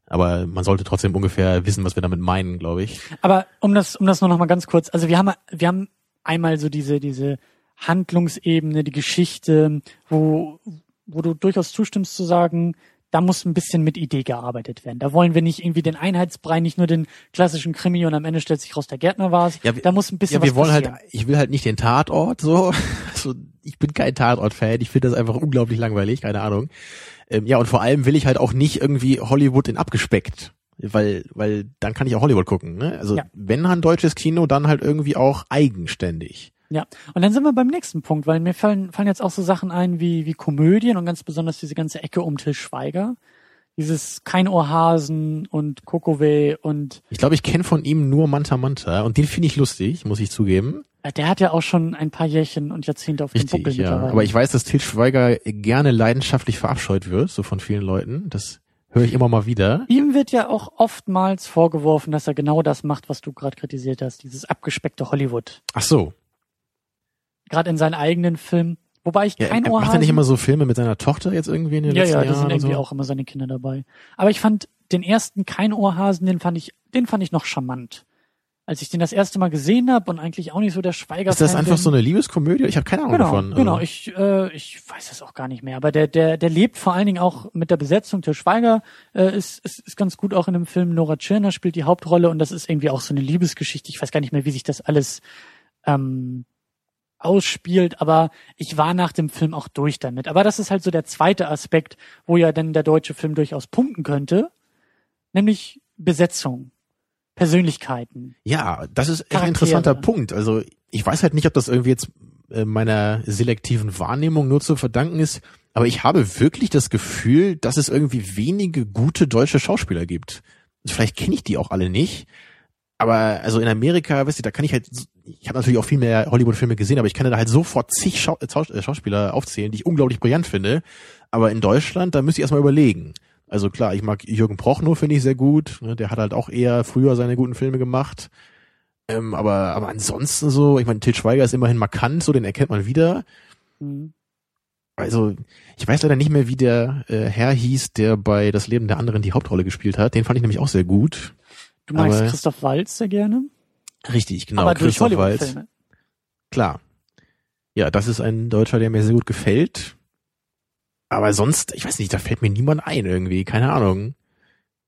Aber man sollte trotzdem ungefähr wissen, was wir damit meinen, glaube ich. Aber um das, um das nur noch mal ganz kurz, also wir haben, wir haben einmal so diese, diese Handlungsebene, die Geschichte, wo, wo du durchaus zustimmst zu sagen, da muss ein bisschen mit Idee gearbeitet werden. Da wollen wir nicht irgendwie den Einheitsbrei, nicht nur den klassischen Krimi und am Ende stellt sich raus, der Gärtner war es. Ja, da muss ein bisschen Ja, wir was wollen passieren. halt, ich will halt nicht den Tatort so. Also, ich bin kein Tatort-Fan. Ich finde das einfach unglaublich langweilig, keine Ahnung. Ähm, ja, und vor allem will ich halt auch nicht irgendwie Hollywood in abgespeckt. Weil, weil dann kann ich auch Hollywood gucken. Ne? Also Ja. wenn ein deutsches Kino, dann halt irgendwie auch eigenständig. Ja, und dann sind wir beim nächsten Punkt, weil mir fallen, fallen jetzt auch so Sachen ein wie, wie Komödien und ganz besonders diese ganze Ecke um Till Schweiger. Dieses Kein Ohrhasen und Kokoway und Ich glaube, ich kenne von ihm nur Manta Manta und den finde ich lustig, muss ich zugeben. der hat ja auch schon ein paar Jährchen und Jahrzehnte auf dem Richtig, Buckel ja. Aber ich weiß, dass Til Schweiger gerne leidenschaftlich verabscheut wird, so von vielen Leuten. Das höre ich immer mal wieder. Ihm wird ja auch oftmals vorgeworfen, dass er genau das macht, was du gerade kritisiert hast, dieses abgespeckte Hollywood. Ach so. Gerade in seinen eigenen Filmen. Wobei ich Ja, kein er- Ohrhasen... macht er nicht immer so Filme mit seiner Tochter jetzt irgendwie in den ja, letzten ja, da sind Jahren? irgendwie so? auch immer seine Kinder dabei. Aber ich fand den ersten Kein Ohrhasen, den fand ich, den fand ich noch charmant. Als ich den das erste Mal gesehen habe und eigentlich auch nicht so der Schweiger Ist das einfach bin. so eine Liebeskomödie? Ich habe keine Ahnung Genau, davon. genau. Also, Ich, äh, ich weiß es auch gar nicht mehr. Aber der, der, der lebt vor allen Dingen auch mit der Besetzung. Til Schweiger äh, ist, ist, ist ganz gut auch in dem Film. Nora Tschirner spielt die Hauptrolle und das ist irgendwie auch so eine Liebesgeschichte. Ich weiß gar nicht mehr, wie sich das alles ähm, ausspielt, aber ich war nach dem Film auch durch damit. Aber das ist halt so der zweite Aspekt, wo ja dann der deutsche Film durchaus punkten könnte, nämlich Besetzung, Persönlichkeiten. ja, das ist echt ein interessanter Punkt. Also ich weiß halt nicht, ob das irgendwie jetzt äh, meiner selektiven Wahrnehmung nur zu verdanken ist, aber ich habe wirklich das Gefühl, dass es irgendwie wenige gute deutsche Schauspieler gibt. Vielleicht kenne ich die auch alle nicht, aber also in Amerika, weißt du, da kann ich halt, ich habe natürlich auch viel mehr Hollywood-Filme gesehen, aber ich kann da halt sofort zig Schau äh, äh, Schauspieler aufzählen, die ich unglaublich brillant finde. Aber in Deutschland, da müsste ich erstmal überlegen. Also klar, ich mag Jürgen Prochnow, finde ich sehr gut. ne, Der hat halt auch eher früher seine guten Filme gemacht. Ähm, aber, aber ansonsten so, ich meine, Til Schweiger ist immerhin markant, so den erkennt man wieder. Hm. Also, ich weiß leider nicht mehr, wie der äh, Herr hieß, der bei Das Leben der anderen die Hauptrolle gespielt hat. Den fand ich nämlich auch sehr gut. Du magst Aber- Christoph Waltz sehr gerne, Richtig, genau. aber durch Christoph Waltz. Klar. Ja, das ist ein Deutscher, der mir sehr gut gefällt. Aber sonst, ich weiß nicht, da fällt mir niemand ein irgendwie, keine Ahnung.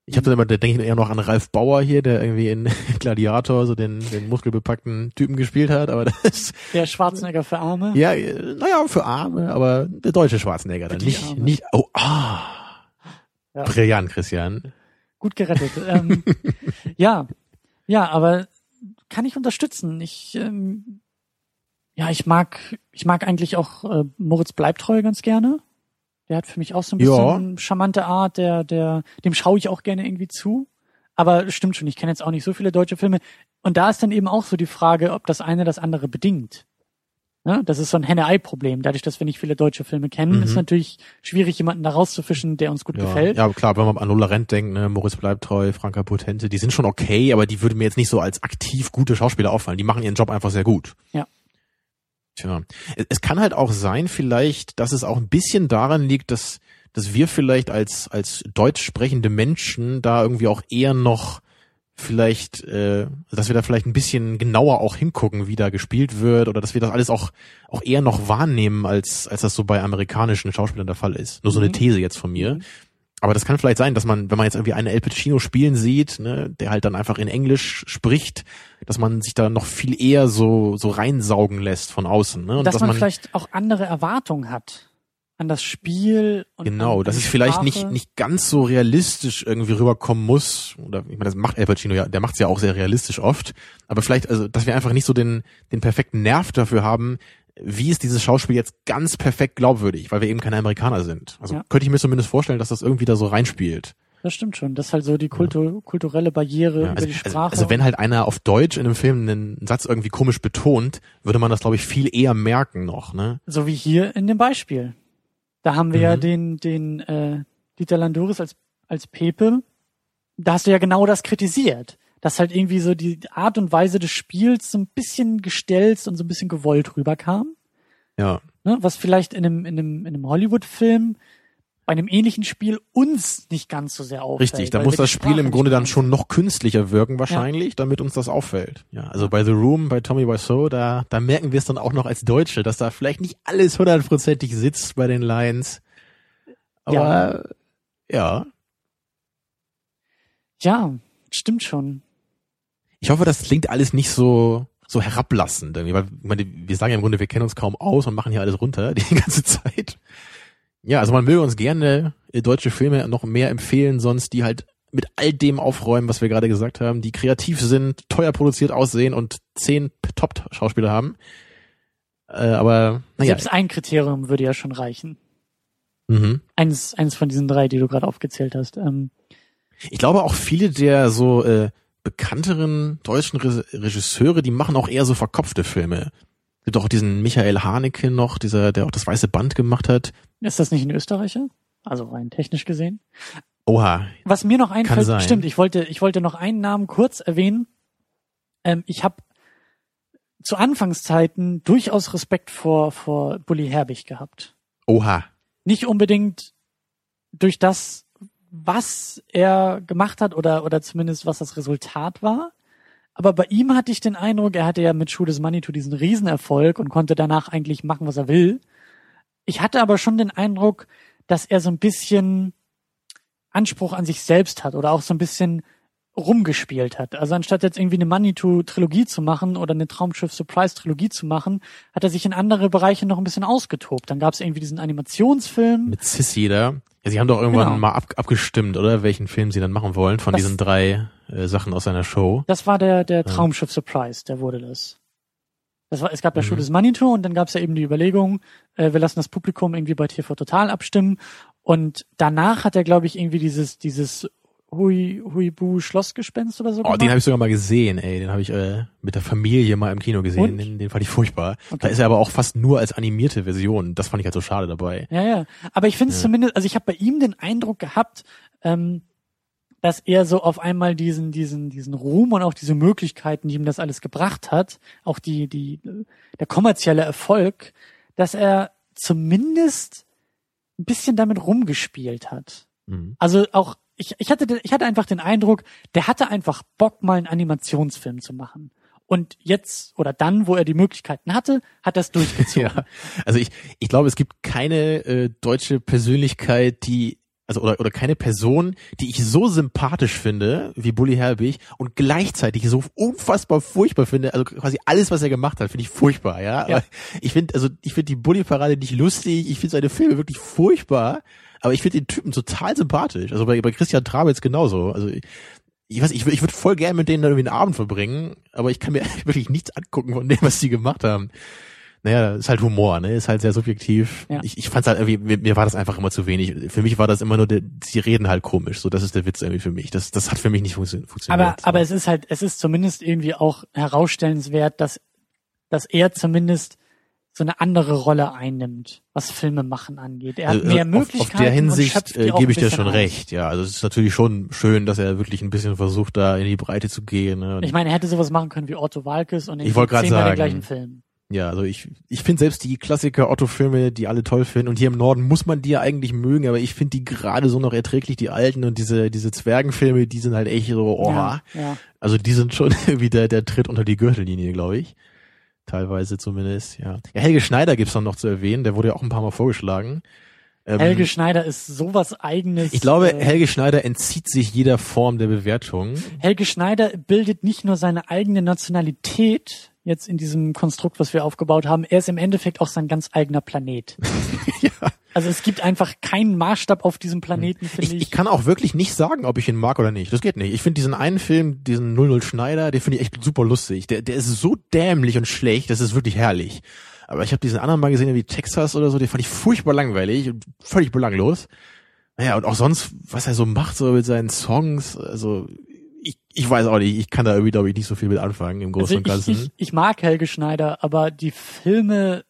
Ich habe dann immer, da denke ich eher noch an Ralf Bauer hier, der irgendwie in Gladiator so den, den muskelbepackten Typen gespielt hat, aber das Der Schwarzenegger für Arme. ja, äh, naja, für Arme, aber der deutsche Schwarzenegger dann nicht, Arme. nicht, oh, ah, Ja. brillant, Christian. Gut gerettet. ähm, ja, ja, aber kann ich unterstützen. Ich, ähm, ja, ich mag, ich mag eigentlich auch äh, Moritz Bleibtreu ganz gerne. Der hat für mich auch so ein Ja. bisschen charmante Art. Der, der, dem schaue ich auch gerne irgendwie zu. Aber stimmt schon, ich kenne jetzt auch nicht so viele deutsche Filme. Und da ist dann eben auch so die Frage, ob das eine das andere bedingt. Ne? Das ist so ein Henne-Ei-Problem. Dadurch, dass wir nicht viele deutsche Filme kennen, Mhm. ist natürlich schwierig, jemanden da rauszufischen, der uns gut Ja, gefällt. ja, klar, wenn man an Lola Rent denkt, ne, Moritz Bleibtreu, Franka Potente, die sind schon okay, aber die würden mir jetzt nicht so als aktiv gute Schauspieler auffallen. Die machen ihren Job einfach sehr gut. Ja. Tja. Es, es kann halt auch sein, vielleicht, dass es auch ein bisschen daran liegt, dass, dass wir vielleicht als, als deutsch sprechende Menschen da irgendwie auch eher noch vielleicht, äh, dass wir da vielleicht ein bisschen genauer auch hingucken, wie da gespielt wird, oder dass wir das alles auch, auch eher noch wahrnehmen, als, als das so bei amerikanischen Schauspielern der Fall ist. Nur so eine Mhm. These jetzt von mir. Mhm. Aber das kann vielleicht sein, dass man, wenn man jetzt irgendwie einen El Pacino spielen sieht, ne, der halt dann einfach in Englisch spricht, dass man sich da noch viel eher so so reinsaugen lässt von außen. Ne? Und dass, man, vielleicht auch andere Erwartungen hat an das Spiel. Und genau, dass es vielleicht nicht nicht ganz so realistisch irgendwie rüberkommen muss. Oder ich meine, das macht El Pacino ja, der macht es ja auch sehr realistisch oft. Aber vielleicht, also, dass wir einfach nicht so den den perfekten Nerv dafür haben. Wie ist dieses Schauspiel jetzt ganz perfekt glaubwürdig, weil wir eben keine Amerikaner sind? Also Ja. könnte ich mir zumindest vorstellen, dass das irgendwie da so reinspielt. Das stimmt schon. Das ist halt so die Kultu kulturelle Barriere Ja, über also, die also, Sprache. also wenn halt einer auf Deutsch in einem Film einen Satz irgendwie komisch betont, würde man das, glaube ich, viel eher merken noch, ne? so wie hier in dem Beispiel. Da haben wir ja Mhm. den, den äh, Dieter Landouris als, als Pepe. Da hast du ja genau das kritisiert. Dass halt irgendwie so die Art und Weise des Spiels so ein bisschen gestelzt und so ein bisschen gewollt rüberkam. Ja. Ne? Was vielleicht in einem, in einem, in einem Hollywood-Film bei einem ähnlichen Spiel uns nicht ganz so sehr auffällt. Richtig, da muss das Spiel Sprache im Grunde dann schon noch künstlicher wirken wahrscheinlich, damit uns das auffällt. Ja, also bei The Room, bei Tommy Wiseau, da, da merken wir es dann auch noch als Deutsche, dass da vielleicht nicht alles hundertprozentig sitzt bei den Lines. Aber ja. Ja, stimmt schon. Ich hoffe, das klingt alles nicht so so herablassend, irgendwie, weil meine, wir sagen ja im Grunde, wir kennen uns kaum aus und machen hier alles runter die ganze Zeit. Ja, also man möge uns gerne äh, deutsche Filme noch mehr empfehlen, sonst die halt mit all dem aufräumen, was wir gerade gesagt haben, die kreativ sind, teuer produziert aussehen und zehn Top-Schauspieler haben. Äh, aber naja, Selbst ein Kriterium würde ja schon reichen. mhm. Eins, eins von diesen drei, die du gerade aufgezählt hast. Ähm, ich glaube auch viele der so äh, bekannteren deutschen Re Regisseure, die machen auch eher so verkopfte Filme. Gibt auch diesen Michael Haneke noch, dieser, der auch das weiße Band gemacht hat. ist das nicht ein Österreicher? Also rein technisch gesehen. Oha, Was mir noch einfällt, stimmt, ich wollte, ich wollte noch einen Namen kurz erwähnen. Ähm, ich habe zu Anfangszeiten durchaus Respekt vor, vor Bully Herbig gehabt. oha. Nicht unbedingt durch das, was er gemacht hat oder, oder zumindest was das Resultat war. Aber bei ihm hatte ich den Eindruck, er hatte ja mit Schuh des Manitou diesen Riesenerfolg und konnte danach eigentlich machen, was er will. Ich hatte aber schon den Eindruck, dass er so ein bisschen Anspruch an sich selbst hat oder auch so ein bisschen rumgespielt hat. Also anstatt jetzt irgendwie eine Manitou-Trilogie zu machen oder eine Traumschiff-Surprise-Trilogie zu machen, hat er sich in andere Bereiche noch ein bisschen ausgetobt. Dann gab es irgendwie diesen Animationsfilm. Mit Sissy da. Ja, sie haben doch irgendwann Genau. mal ab, abgestimmt, oder? Welchen Film sie dann machen wollen von Das- diesen drei äh, Sachen aus seiner Show. Das war der, der Traumschiff Surprise, der wurde das. Das war, es gab ja Mhm. Show des Manitou und dann gab es ja eben die Überlegung, äh, wir lassen das Publikum irgendwie bei TV Total abstimmen. Und danach hat er, glaube ich, irgendwie dieses, dieses Hui, Huibu Schlossgespenst oder so Oh, gemacht. den habe ich sogar mal gesehen, ey. Den habe ich äh, mit der Familie mal im Kino gesehen. Den, den fand ich furchtbar. Okay. Da ist er aber auch fast nur als animierte Version. Das fand ich halt so schade dabei. Ja, ja. Aber ich finde es Ja. zumindest, also ich habe bei ihm den Eindruck gehabt, ähm, dass er so auf einmal diesen, diesen, diesen Ruhm und auch diese Möglichkeiten, die ihm das alles gebracht hat, auch die, die, der kommerzielle Erfolg, dass er zumindest ein bisschen damit rumgespielt hat. Mhm. Also auch, ich, ich hatte, ich hatte einfach den Eindruck, der hatte einfach Bock, mal einen Animationsfilm zu machen. Und jetzt oder dann, wo er die Möglichkeiten hatte, hat er es durchgezogen. Ja, also ich, ich glaube, es gibt keine äh, deutsche Persönlichkeit, die also oder, oder keine Person, die ich so sympathisch finde wie Bully Herbig und gleichzeitig so unfassbar furchtbar finde. Also quasi alles, was er gemacht hat, finde ich furchtbar, ja. ja. ich finde, also ich finde die Bully-Parade nicht lustig, ich finde seine Filme wirklich furchtbar, aber ich finde den Typen total sympathisch. Also bei, bei Christian Trabitz genauso. Also ich weiß, ich, ich würde voll gerne mit denen irgendwie einen Abend verbringen, aber ich kann mir wirklich nichts angucken von dem, was die gemacht haben naja, ist halt Humor, ne? Ist halt sehr subjektiv. Ja. Ich, ich fand's halt irgendwie, mir, mir war das einfach immer zu wenig. Für mich war das immer nur, der, sie reden halt komisch. So, das ist der Witz irgendwie für mich. Das, das hat für mich nicht funktio funktioniert. Aber, aber es ist halt, es ist zumindest irgendwie auch herausstellenswert, dass, dass er zumindest so eine andere Rolle einnimmt, was Filme machen angeht. Er hat mehr Möglichkeiten. Auf, der Hinsicht äh, gebe ich dir schon aus. recht, ja. Also es ist natürlich schon schön, dass er wirklich ein bisschen versucht, da in die Breite zu gehen. Ne? Ich meine, er hätte sowas machen können wie Otto Walkes und in ich wollte sagen, den gleichen Film. Ja, also ich, ich finde selbst die Klassiker Otto-Filme, die alle toll finden, und hier im Norden muss man die ja eigentlich mögen, aber ich finde die gerade so noch erträglich, die alten und diese, diese Zwergenfilme, die sind halt echt so, oh, ja, ja. also die sind schon irgendwie der, der Tritt unter die Gürtellinie, glaube ich. Teilweise zumindest, ja. Ja, Helge Schneider gibt's dann noch zu erwähnen, der wurde ja auch ein paar Mal vorgeschlagen. Ähm, Helge Schneider ist sowas eigenes. Ich glaube, äh, Helge Schneider entzieht sich jeder Form der Bewertung. Helge Schneider bildet nicht nur seine eigene Nationalität, jetzt in diesem Konstrukt, was wir aufgebaut haben, er ist im Endeffekt auch sein ganz eigener Planet. ja. Also es gibt einfach keinen Maßstab auf diesem Planeten, finde ich, ich. Ich kann auch wirklich nicht sagen, ob ich ihn mag oder nicht. Das geht nicht. Ich finde diesen einen Film, diesen 00 Schneider, den finde ich echt super lustig. Der, der ist so dämlich und schlecht, das ist wirklich herrlich. Aber ich habe diesen anderen mal gesehen, wie Texas oder so, den fand ich furchtbar langweilig und völlig belanglos. Naja, und auch sonst, was er so macht, so mit seinen Songs, also ich, ich weiß auch nicht, ich kann da irgendwie, glaube ich, nicht so viel mit anfangen im Großen also und Ganzen. Ich, ich, ich mag Helge Schneider, aber die Filme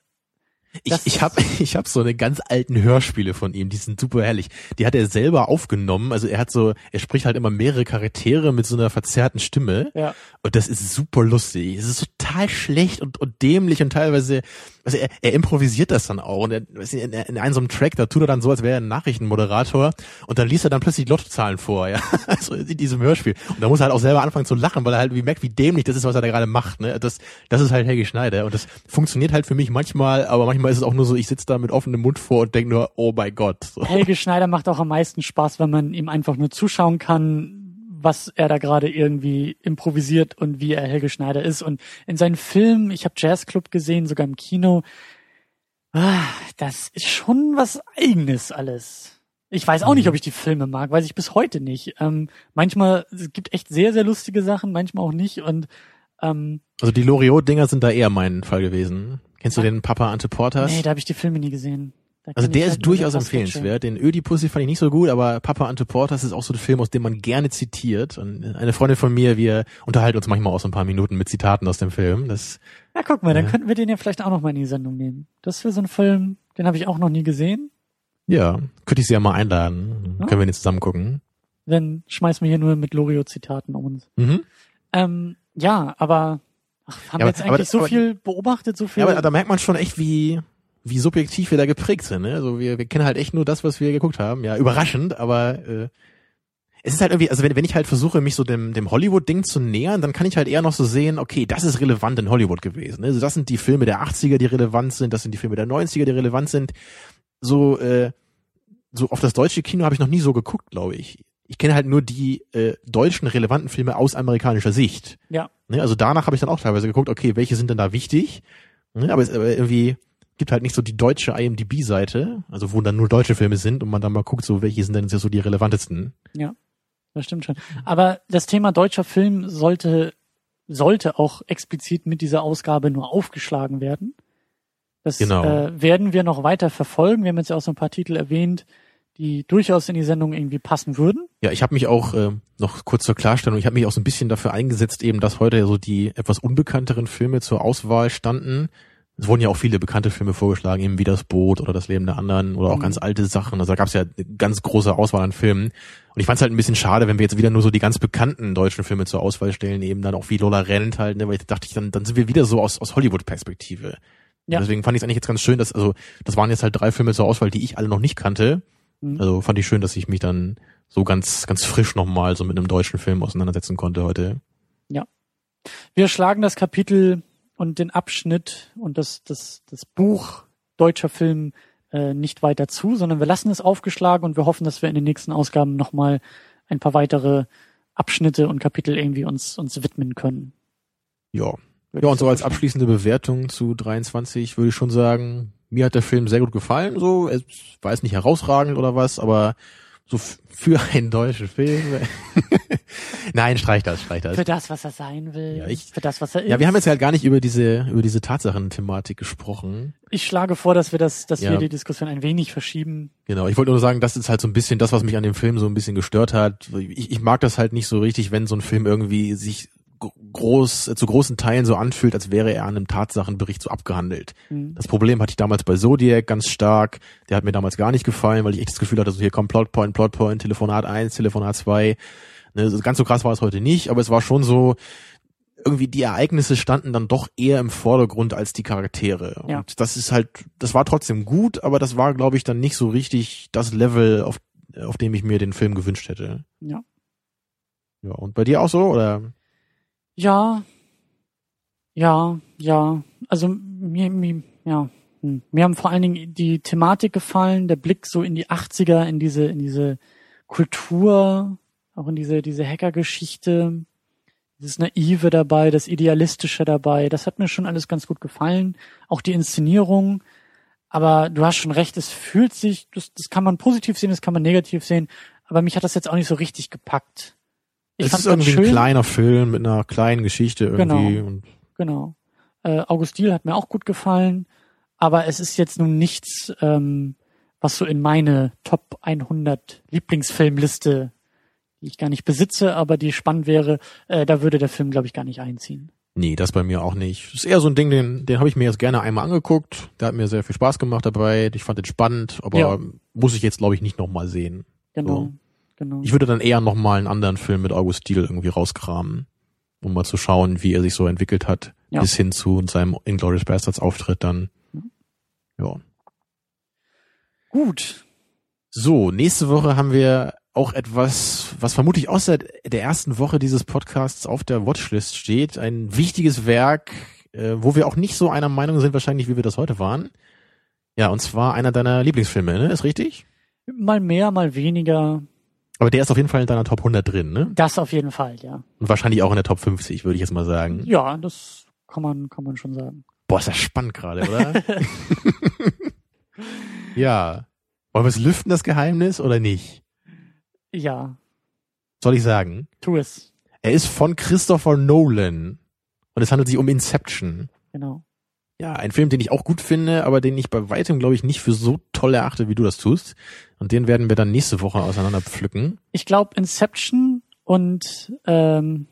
ich, ich habe ich hab so eine ganz alten Hörspiele von ihm, die sind super herrlich. Die hat er selber aufgenommen. Also er hat so, er spricht halt immer mehrere Charaktere mit so einer verzerrten Stimme. Ja. Und das ist super lustig. Es ist total schlecht und, und dämlich und teilweise also er, er improvisiert das dann auch und er, in, in einem so einem Track, da tut er dann so, als wäre er ein Nachrichtenmoderator und dann liest er dann plötzlich Lottozahlen vor, ja, also in diesem Hörspiel. Und da muss er halt auch selber anfangen zu lachen, weil er halt wie merkt, wie dämlich das ist, was er da gerade macht, ne, das, das ist halt Helge Schneider und das funktioniert halt für mich manchmal, aber manchmal ist es auch nur so, ich sitze da mit offenem Mund vor und denke nur, oh mein Gott. So. Helge Schneider macht auch am meisten Spaß, wenn man ihm einfach nur zuschauen kann, was er da gerade irgendwie improvisiert und wie er Helge Schneider ist. Und in seinen Filmen, ich habe Jazzclub gesehen, sogar im Kino, ah, das ist schon was eigenes alles. Ich weiß auch nicht, mhm. ob ich die Filme mag, weiß ich bis heute nicht. Ähm, manchmal, es gibt echt sehr, sehr lustige Sachen, manchmal auch nicht. Und ähm, Also die Loriot-Dinger sind da eher mein Fall gewesen. Kennst du den Papa Ante Portas? Nee, da habe ich die Filme nie gesehen. Also der ist halt durchaus empfehlenswert. Den Ödipussy fand ich nicht so gut, aber Papa Ante Portas ist auch so ein Film, aus dem man gerne zitiert. Und eine Freundin von mir, wir unterhalten uns manchmal auch so ein paar Minuten mit Zitaten aus dem Film. Das, ja, guck mal, dann könnten wir den ja vielleicht auch noch mal in die Sendung nehmen. Das wäre so ein Film, den habe ich auch noch nie gesehen. Ja, könnte ich sie ja mal einladen. Ja? Können wir den zusammen gucken. Dann schmeißen wir hier nur mit Lorio-Zitaten um uns. Mhm. Ähm, ja, aber ach, haben ja, wir jetzt eigentlich aber, so aber, viel beobachtet, so viel. Ja, aber da merkt man schon echt, wie wie subjektiv wir da geprägt sind. Ne? Also wir, wir kennen halt echt nur das, was wir geguckt haben. Ja, überraschend, aber äh, es ist halt irgendwie, also wenn, wenn ich halt versuche, mich so dem, dem Hollywood-Ding zu nähern, dann kann ich halt eher noch so sehen, okay, das ist relevant in Hollywood gewesen. Ne? Also das sind die Filme der 80er, die relevant sind, das sind die Filme der 90er, die relevant sind. So, äh, so auf das deutsche Kino habe ich noch nie so geguckt, glaube ich. Ich kenne halt nur die äh, deutschen relevanten Filme aus amerikanischer Sicht. Ja. Ne? Also danach habe ich dann auch teilweise geguckt, okay, welche sind denn da wichtig? Ne? Aber, es, aber irgendwie gibt halt nicht so die deutsche IMDb-Seite, also wo dann nur deutsche Filme sind und man dann mal guckt, so welche sind denn so die relevantesten. Ja, das stimmt schon. Aber das Thema deutscher Film sollte, sollte auch explizit mit dieser Ausgabe nur aufgeschlagen werden. Das genau. äh, werden wir noch weiter verfolgen. Wir haben jetzt ja auch so ein paar Titel erwähnt, die durchaus in die Sendung irgendwie passen würden. Ja, ich habe mich auch äh, noch kurz zur Klarstellung, ich habe mich auch so ein bisschen dafür eingesetzt, eben, dass heute so die etwas unbekannteren Filme zur Auswahl standen es wurden ja auch viele bekannte Filme vorgeschlagen, eben wie das Boot oder das Leben der anderen oder auch mhm. ganz alte Sachen. Also da gab es ja eine ganz große Auswahl an Filmen. Und ich fand es halt ein bisschen schade, wenn wir jetzt wieder nur so die ganz bekannten deutschen Filme zur Auswahl stellen, eben dann auch wie Lola rennt halt, ne? weil ich dachte ich, dann, dann sind wir wieder so aus, aus Hollywood-Perspektive. Ja. Deswegen fand ich es eigentlich jetzt ganz schön, dass, also, das waren jetzt halt drei Filme zur Auswahl, die ich alle noch nicht kannte. Mhm. Also fand ich schön, dass ich mich dann so ganz, ganz frisch nochmal so mit einem deutschen Film auseinandersetzen konnte heute. Ja. Wir schlagen das Kapitel und den Abschnitt und das, das, das Buch deutscher Film äh, nicht weiter zu, sondern wir lassen es aufgeschlagen und wir hoffen, dass wir in den nächsten Ausgaben nochmal ein paar weitere Abschnitte und Kapitel irgendwie uns, uns widmen können. Ja. Ja, und so als abschließende Bewertung zu 23 würde ich schon sagen, mir hat der Film sehr gut gefallen, so, es war jetzt nicht herausragend oder was, aber so für einen deutschen Film. Nein, streich das, streich das. Für das, was er sein will. Ja, ich- für das, was er ist. Ja, wir haben jetzt halt gar nicht über diese über diese Tatsachen-Thematik gesprochen. ich schlage vor, dass wir das, dass Ja. wir die Diskussion ein wenig verschieben. Genau, ich wollte nur sagen, das ist halt so ein bisschen das, was mich an dem Film so ein bisschen gestört hat. Ich, ich mag das halt nicht so richtig, wenn so ein Film irgendwie sich groß, zu großen Teilen so anfühlt, als wäre er an einem Tatsachenbericht so abgehandelt. Hm. Das Problem hatte ich damals bei Zodiac ganz stark. Der hat mir damals gar nicht gefallen, weil ich echt das Gefühl hatte, so hier kommt Plotpoint, Plotpoint, Telefonat 1, Telefonat 2. Ne, ganz so krass war es heute nicht, aber es war schon so, irgendwie die Ereignisse standen dann doch eher im Vordergrund als die Charaktere. Ja. Und das ist halt, das war trotzdem gut, aber das war, glaube ich, dann nicht so richtig das Level, auf, auf dem ich mir den Film gewünscht hätte. Ja. Ja, und bei dir auch so, oder? Ja, ja, ja. Also mir, mir, ja, hm. mir haben vor allen Dingen die Thematik gefallen, der Blick so in die 80er, in diese, in diese Kultur, auch in diese, diese Hackergeschichte, dieses Naive dabei, das Idealistische dabei. Das hat mir schon alles ganz gut gefallen. Auch die Inszenierung. Aber du hast schon recht, es fühlt sich, das, das kann man positiv sehen, das kann man negativ sehen. Aber mich hat das jetzt auch nicht so richtig gepackt. Es ist irgendwie ganz ein kleiner Film mit einer kleinen Geschichte irgendwie. Genau. Und Genau. Äh, Augustil hat mir auch gut gefallen, aber es ist jetzt nun nichts, ähm, was so in meine Top 100 Lieblingsfilmliste, die ich gar nicht besitze, aber die spannend wäre, äh, da würde der Film, glaube ich, gar nicht einziehen. Nee, das bei mir auch nicht. Das ist eher so ein Ding, den, den habe ich mir jetzt gerne einmal angeguckt. Der hat mir sehr viel Spaß gemacht dabei. Ich fand den spannend, aber Ja. muss ich jetzt, glaube ich, nicht nochmal sehen. Genau. So. Genau. Ich würde dann eher nochmal einen anderen Film mit August Diel irgendwie rauskramen, um mal zu schauen, wie er sich so entwickelt hat, Ja. bis hin zu seinem Inglourious Bastards Auftritt dann. Ja. Gut. So, nächste Woche haben wir auch etwas, was vermutlich aus der, der ersten Woche dieses Podcasts auf der Watchlist steht. Ein wichtiges Werk, äh, wo wir auch nicht so einer Meinung sind, wahrscheinlich, wie wir das heute waren. Ja, und zwar einer deiner Lieblingsfilme, ne? Ist richtig? Mal mehr, mal weniger. Aber der ist auf jeden Fall in deiner Top 100 drin, ne? Das auf jeden Fall, ja. Und wahrscheinlich auch in der Top 50, würde ich jetzt mal sagen. Ja, das kann man, kann man schon sagen. Boah, ist das spannend gerade, oder? ja. Wollen wir es lüften, das Geheimnis, oder nicht? Ja, Soll ich sagen? tu es. Er ist von Christopher Nolan. Und es handelt sich um Inception. Genau. Ja, ein Film, den ich auch gut finde, aber den ich bei weitem, glaube ich, nicht für so toll erachte, wie du das tust. Und den werden wir dann nächste Woche auseinander pflücken. Ich glaube Inception und ähm,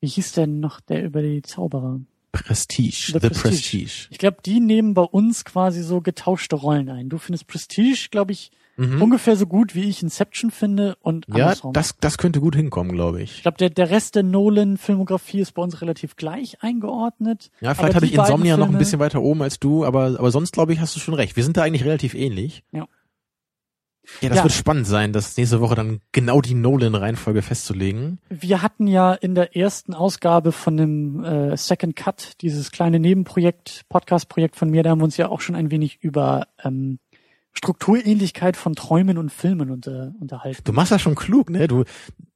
wie hieß denn noch der über die Zauberer? Prestige. The The, Prestige. Prestige. Ich glaube, die nehmen bei uns quasi so getauschte Rollen ein. Du findest Prestige, glaube ich, Mhm. ungefähr so gut, wie ich Inception finde und Ja, andersrum. das, das könnte gut hinkommen, glaube ich ich. glaube, der, der Rest der Nolan-Filmografie ist bei uns relativ gleich eingeordnet. Ja, vielleicht habe ich Insomnia beiden noch ein Filme- bisschen weiter oben als du, aber, aber sonst glaube ich, hast du schon recht. Wir sind da eigentlich relativ ähnlich. Ja. Ja, das Ja. wird spannend sein, das nächste Woche dann genau die Nolan-Reihenfolge festzulegen. Wir hatten ja in der ersten Ausgabe von dem äh, Second Cut, dieses kleine Nebenprojekt, Podcast-Projekt von mir, da haben wir uns ja auch schon ein wenig über ähm, Strukturähnlichkeit von Träumen und Filmen unter, unterhalten. Du machst das schon klug, ne? Du,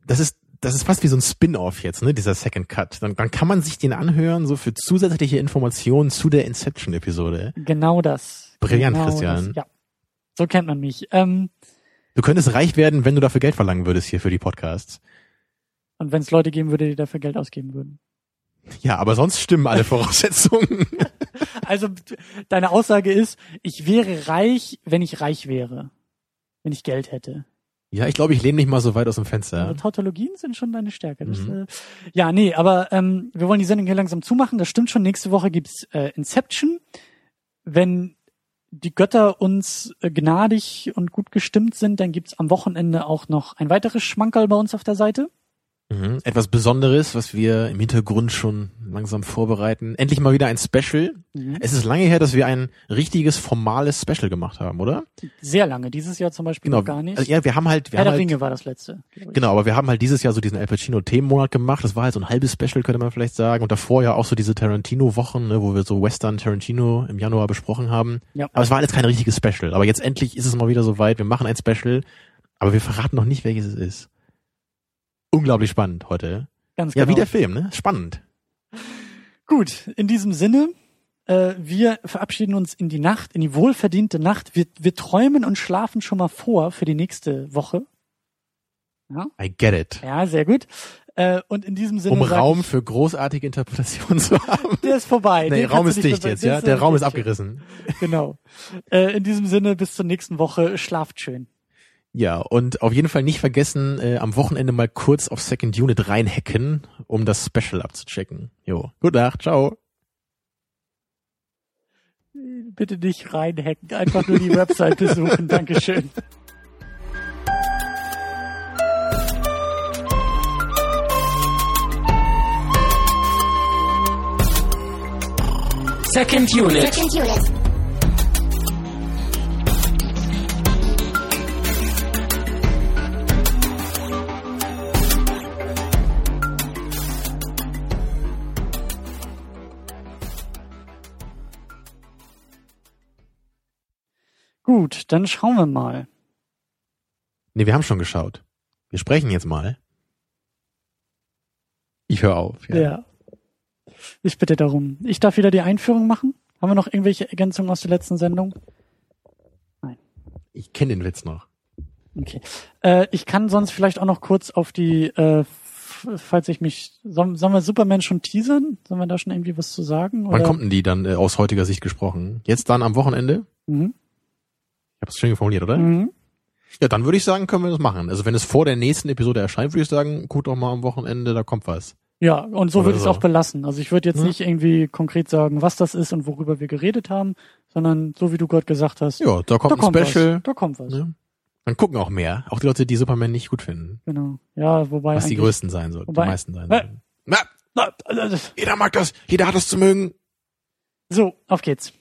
das ist, das ist fast wie so ein Spin-off jetzt, ne? Dieser Second Cut. Dann, dann kann man sich den anhören, so für zusätzliche Informationen zu der Inception-Episode. Genau das. Brillant, genau Christian. Das, ja. So kennt man mich. Ähm, Du könntest reich werden, wenn du dafür Geld verlangen würdest hier für die Podcasts. und wenn es Leute geben würde, die dafür Geld ausgeben würden. Ja, aber sonst stimmen alle Voraussetzungen. Also deine Aussage ist, ich wäre reich, wenn ich reich wäre. Wenn ich Geld hätte. ja, ich glaube, ich lehne nicht mal so weit aus dem Fenster. Also Tautologien sind schon deine Stärke. Das, Mhm. äh, ja, nee, aber ähm, wir wollen die Sendung hier langsam zumachen. Das stimmt schon. Nächste Woche gibt's äh, Inception. Wenn die Götter uns äh, gnadig und gut gestimmt sind, dann gibt's am Wochenende auch noch ein weiteres Schmankerl bei uns auf der Seite. Mhm. Etwas Besonderes, was wir im Hintergrund schon langsam vorbereiten. Endlich mal wieder ein Special. Mhm. Es ist lange her, dass wir ein richtiges, formales Special gemacht haben, oder? Sehr lange. Dieses Jahr zum Beispiel noch gar nicht. Also, ja, wir haben halt, wir Herr haben der halt, Ringe war das letzte. Genau, aber wir haben halt dieses Jahr so diesen Al Pacino Themenmonat gemacht. Das war halt so ein halbes Special, könnte man vielleicht sagen. Und davor ja auch so diese Tarantino-Wochen, ne, wo wir so Western Tarantino im Januar besprochen haben. Ja. Aber es war alles kein richtiges Special. Aber jetzt endlich ist es mal wieder soweit. Wir machen ein Special. Aber wir verraten noch nicht, welches es ist. Unglaublich spannend heute. Ganz Ja, genau. wie der Film, ne? Spannend. Gut, in diesem Sinne, äh, wir verabschieden uns in die Nacht, in die wohlverdiente Nacht. Wir, wir träumen und schlafen schon mal vor für die nächste Woche. Ja, I get it. ja sehr gut. Äh, und in diesem Sinne. Um Raum ich, für großartige Interpretation zu haben. der ist vorbei. Nee, Raum ist dicht jetzt, ja? Der Raum ist abgerissen. Genau. Äh, in diesem Sinne, bis zur nächsten Woche. Schlaft schön. Ja, und auf jeden Fall nicht vergessen, äh, am Wochenende mal kurz auf Second Unit reinhacken, um das Special abzuchecken. Jo, gute Nacht, ciao. Bitte nicht reinhacken, einfach nur die Website besuchen. Dankeschön. Second Unit. Second unit. Gut, dann schauen wir mal. Nee, wir haben schon geschaut. Wir sprechen jetzt mal. Ich höre auf. Ja. Ja. Ich bitte darum. Ich darf wieder die Einführung machen. Haben wir noch irgendwelche Ergänzungen aus der letzten Sendung? Ich kenne den Witz noch. Okay. Äh, ich kann sonst vielleicht auch noch kurz auf die, äh, falls ich mich, sollen, sollen wir Superman schon teasern? Sollen wir da schon irgendwie was zu sagen? Wann kommt denn die dann äh, aus heutiger Sicht gesprochen? Jetzt dann am Wochenende? Mhm. Ich habe es schön formuliert, oder? Mhm. Ja, dann würde ich sagen, können wir das machen. Also wenn es vor der nächsten Episode erscheint, würde ich sagen, guckt doch mal am Wochenende, da kommt was. Ja, und so würde ich es so. auch belassen. Also ich würde jetzt Ja. nicht irgendwie konkret sagen, was das ist und worüber wir geredet haben, sondern so wie du gerade gesagt hast, Ja, da kommt da ein kommt Special. was. Da kommt was. Ne? Dann gucken auch mehr. Auch die Leute, die Superman nicht gut finden. Genau. Ja, wobei Was die größten sein sollten, die meisten sein Äh. sollten. Na, Na, also, jeder mag das, jeder hat das zu mögen. So, auf geht's.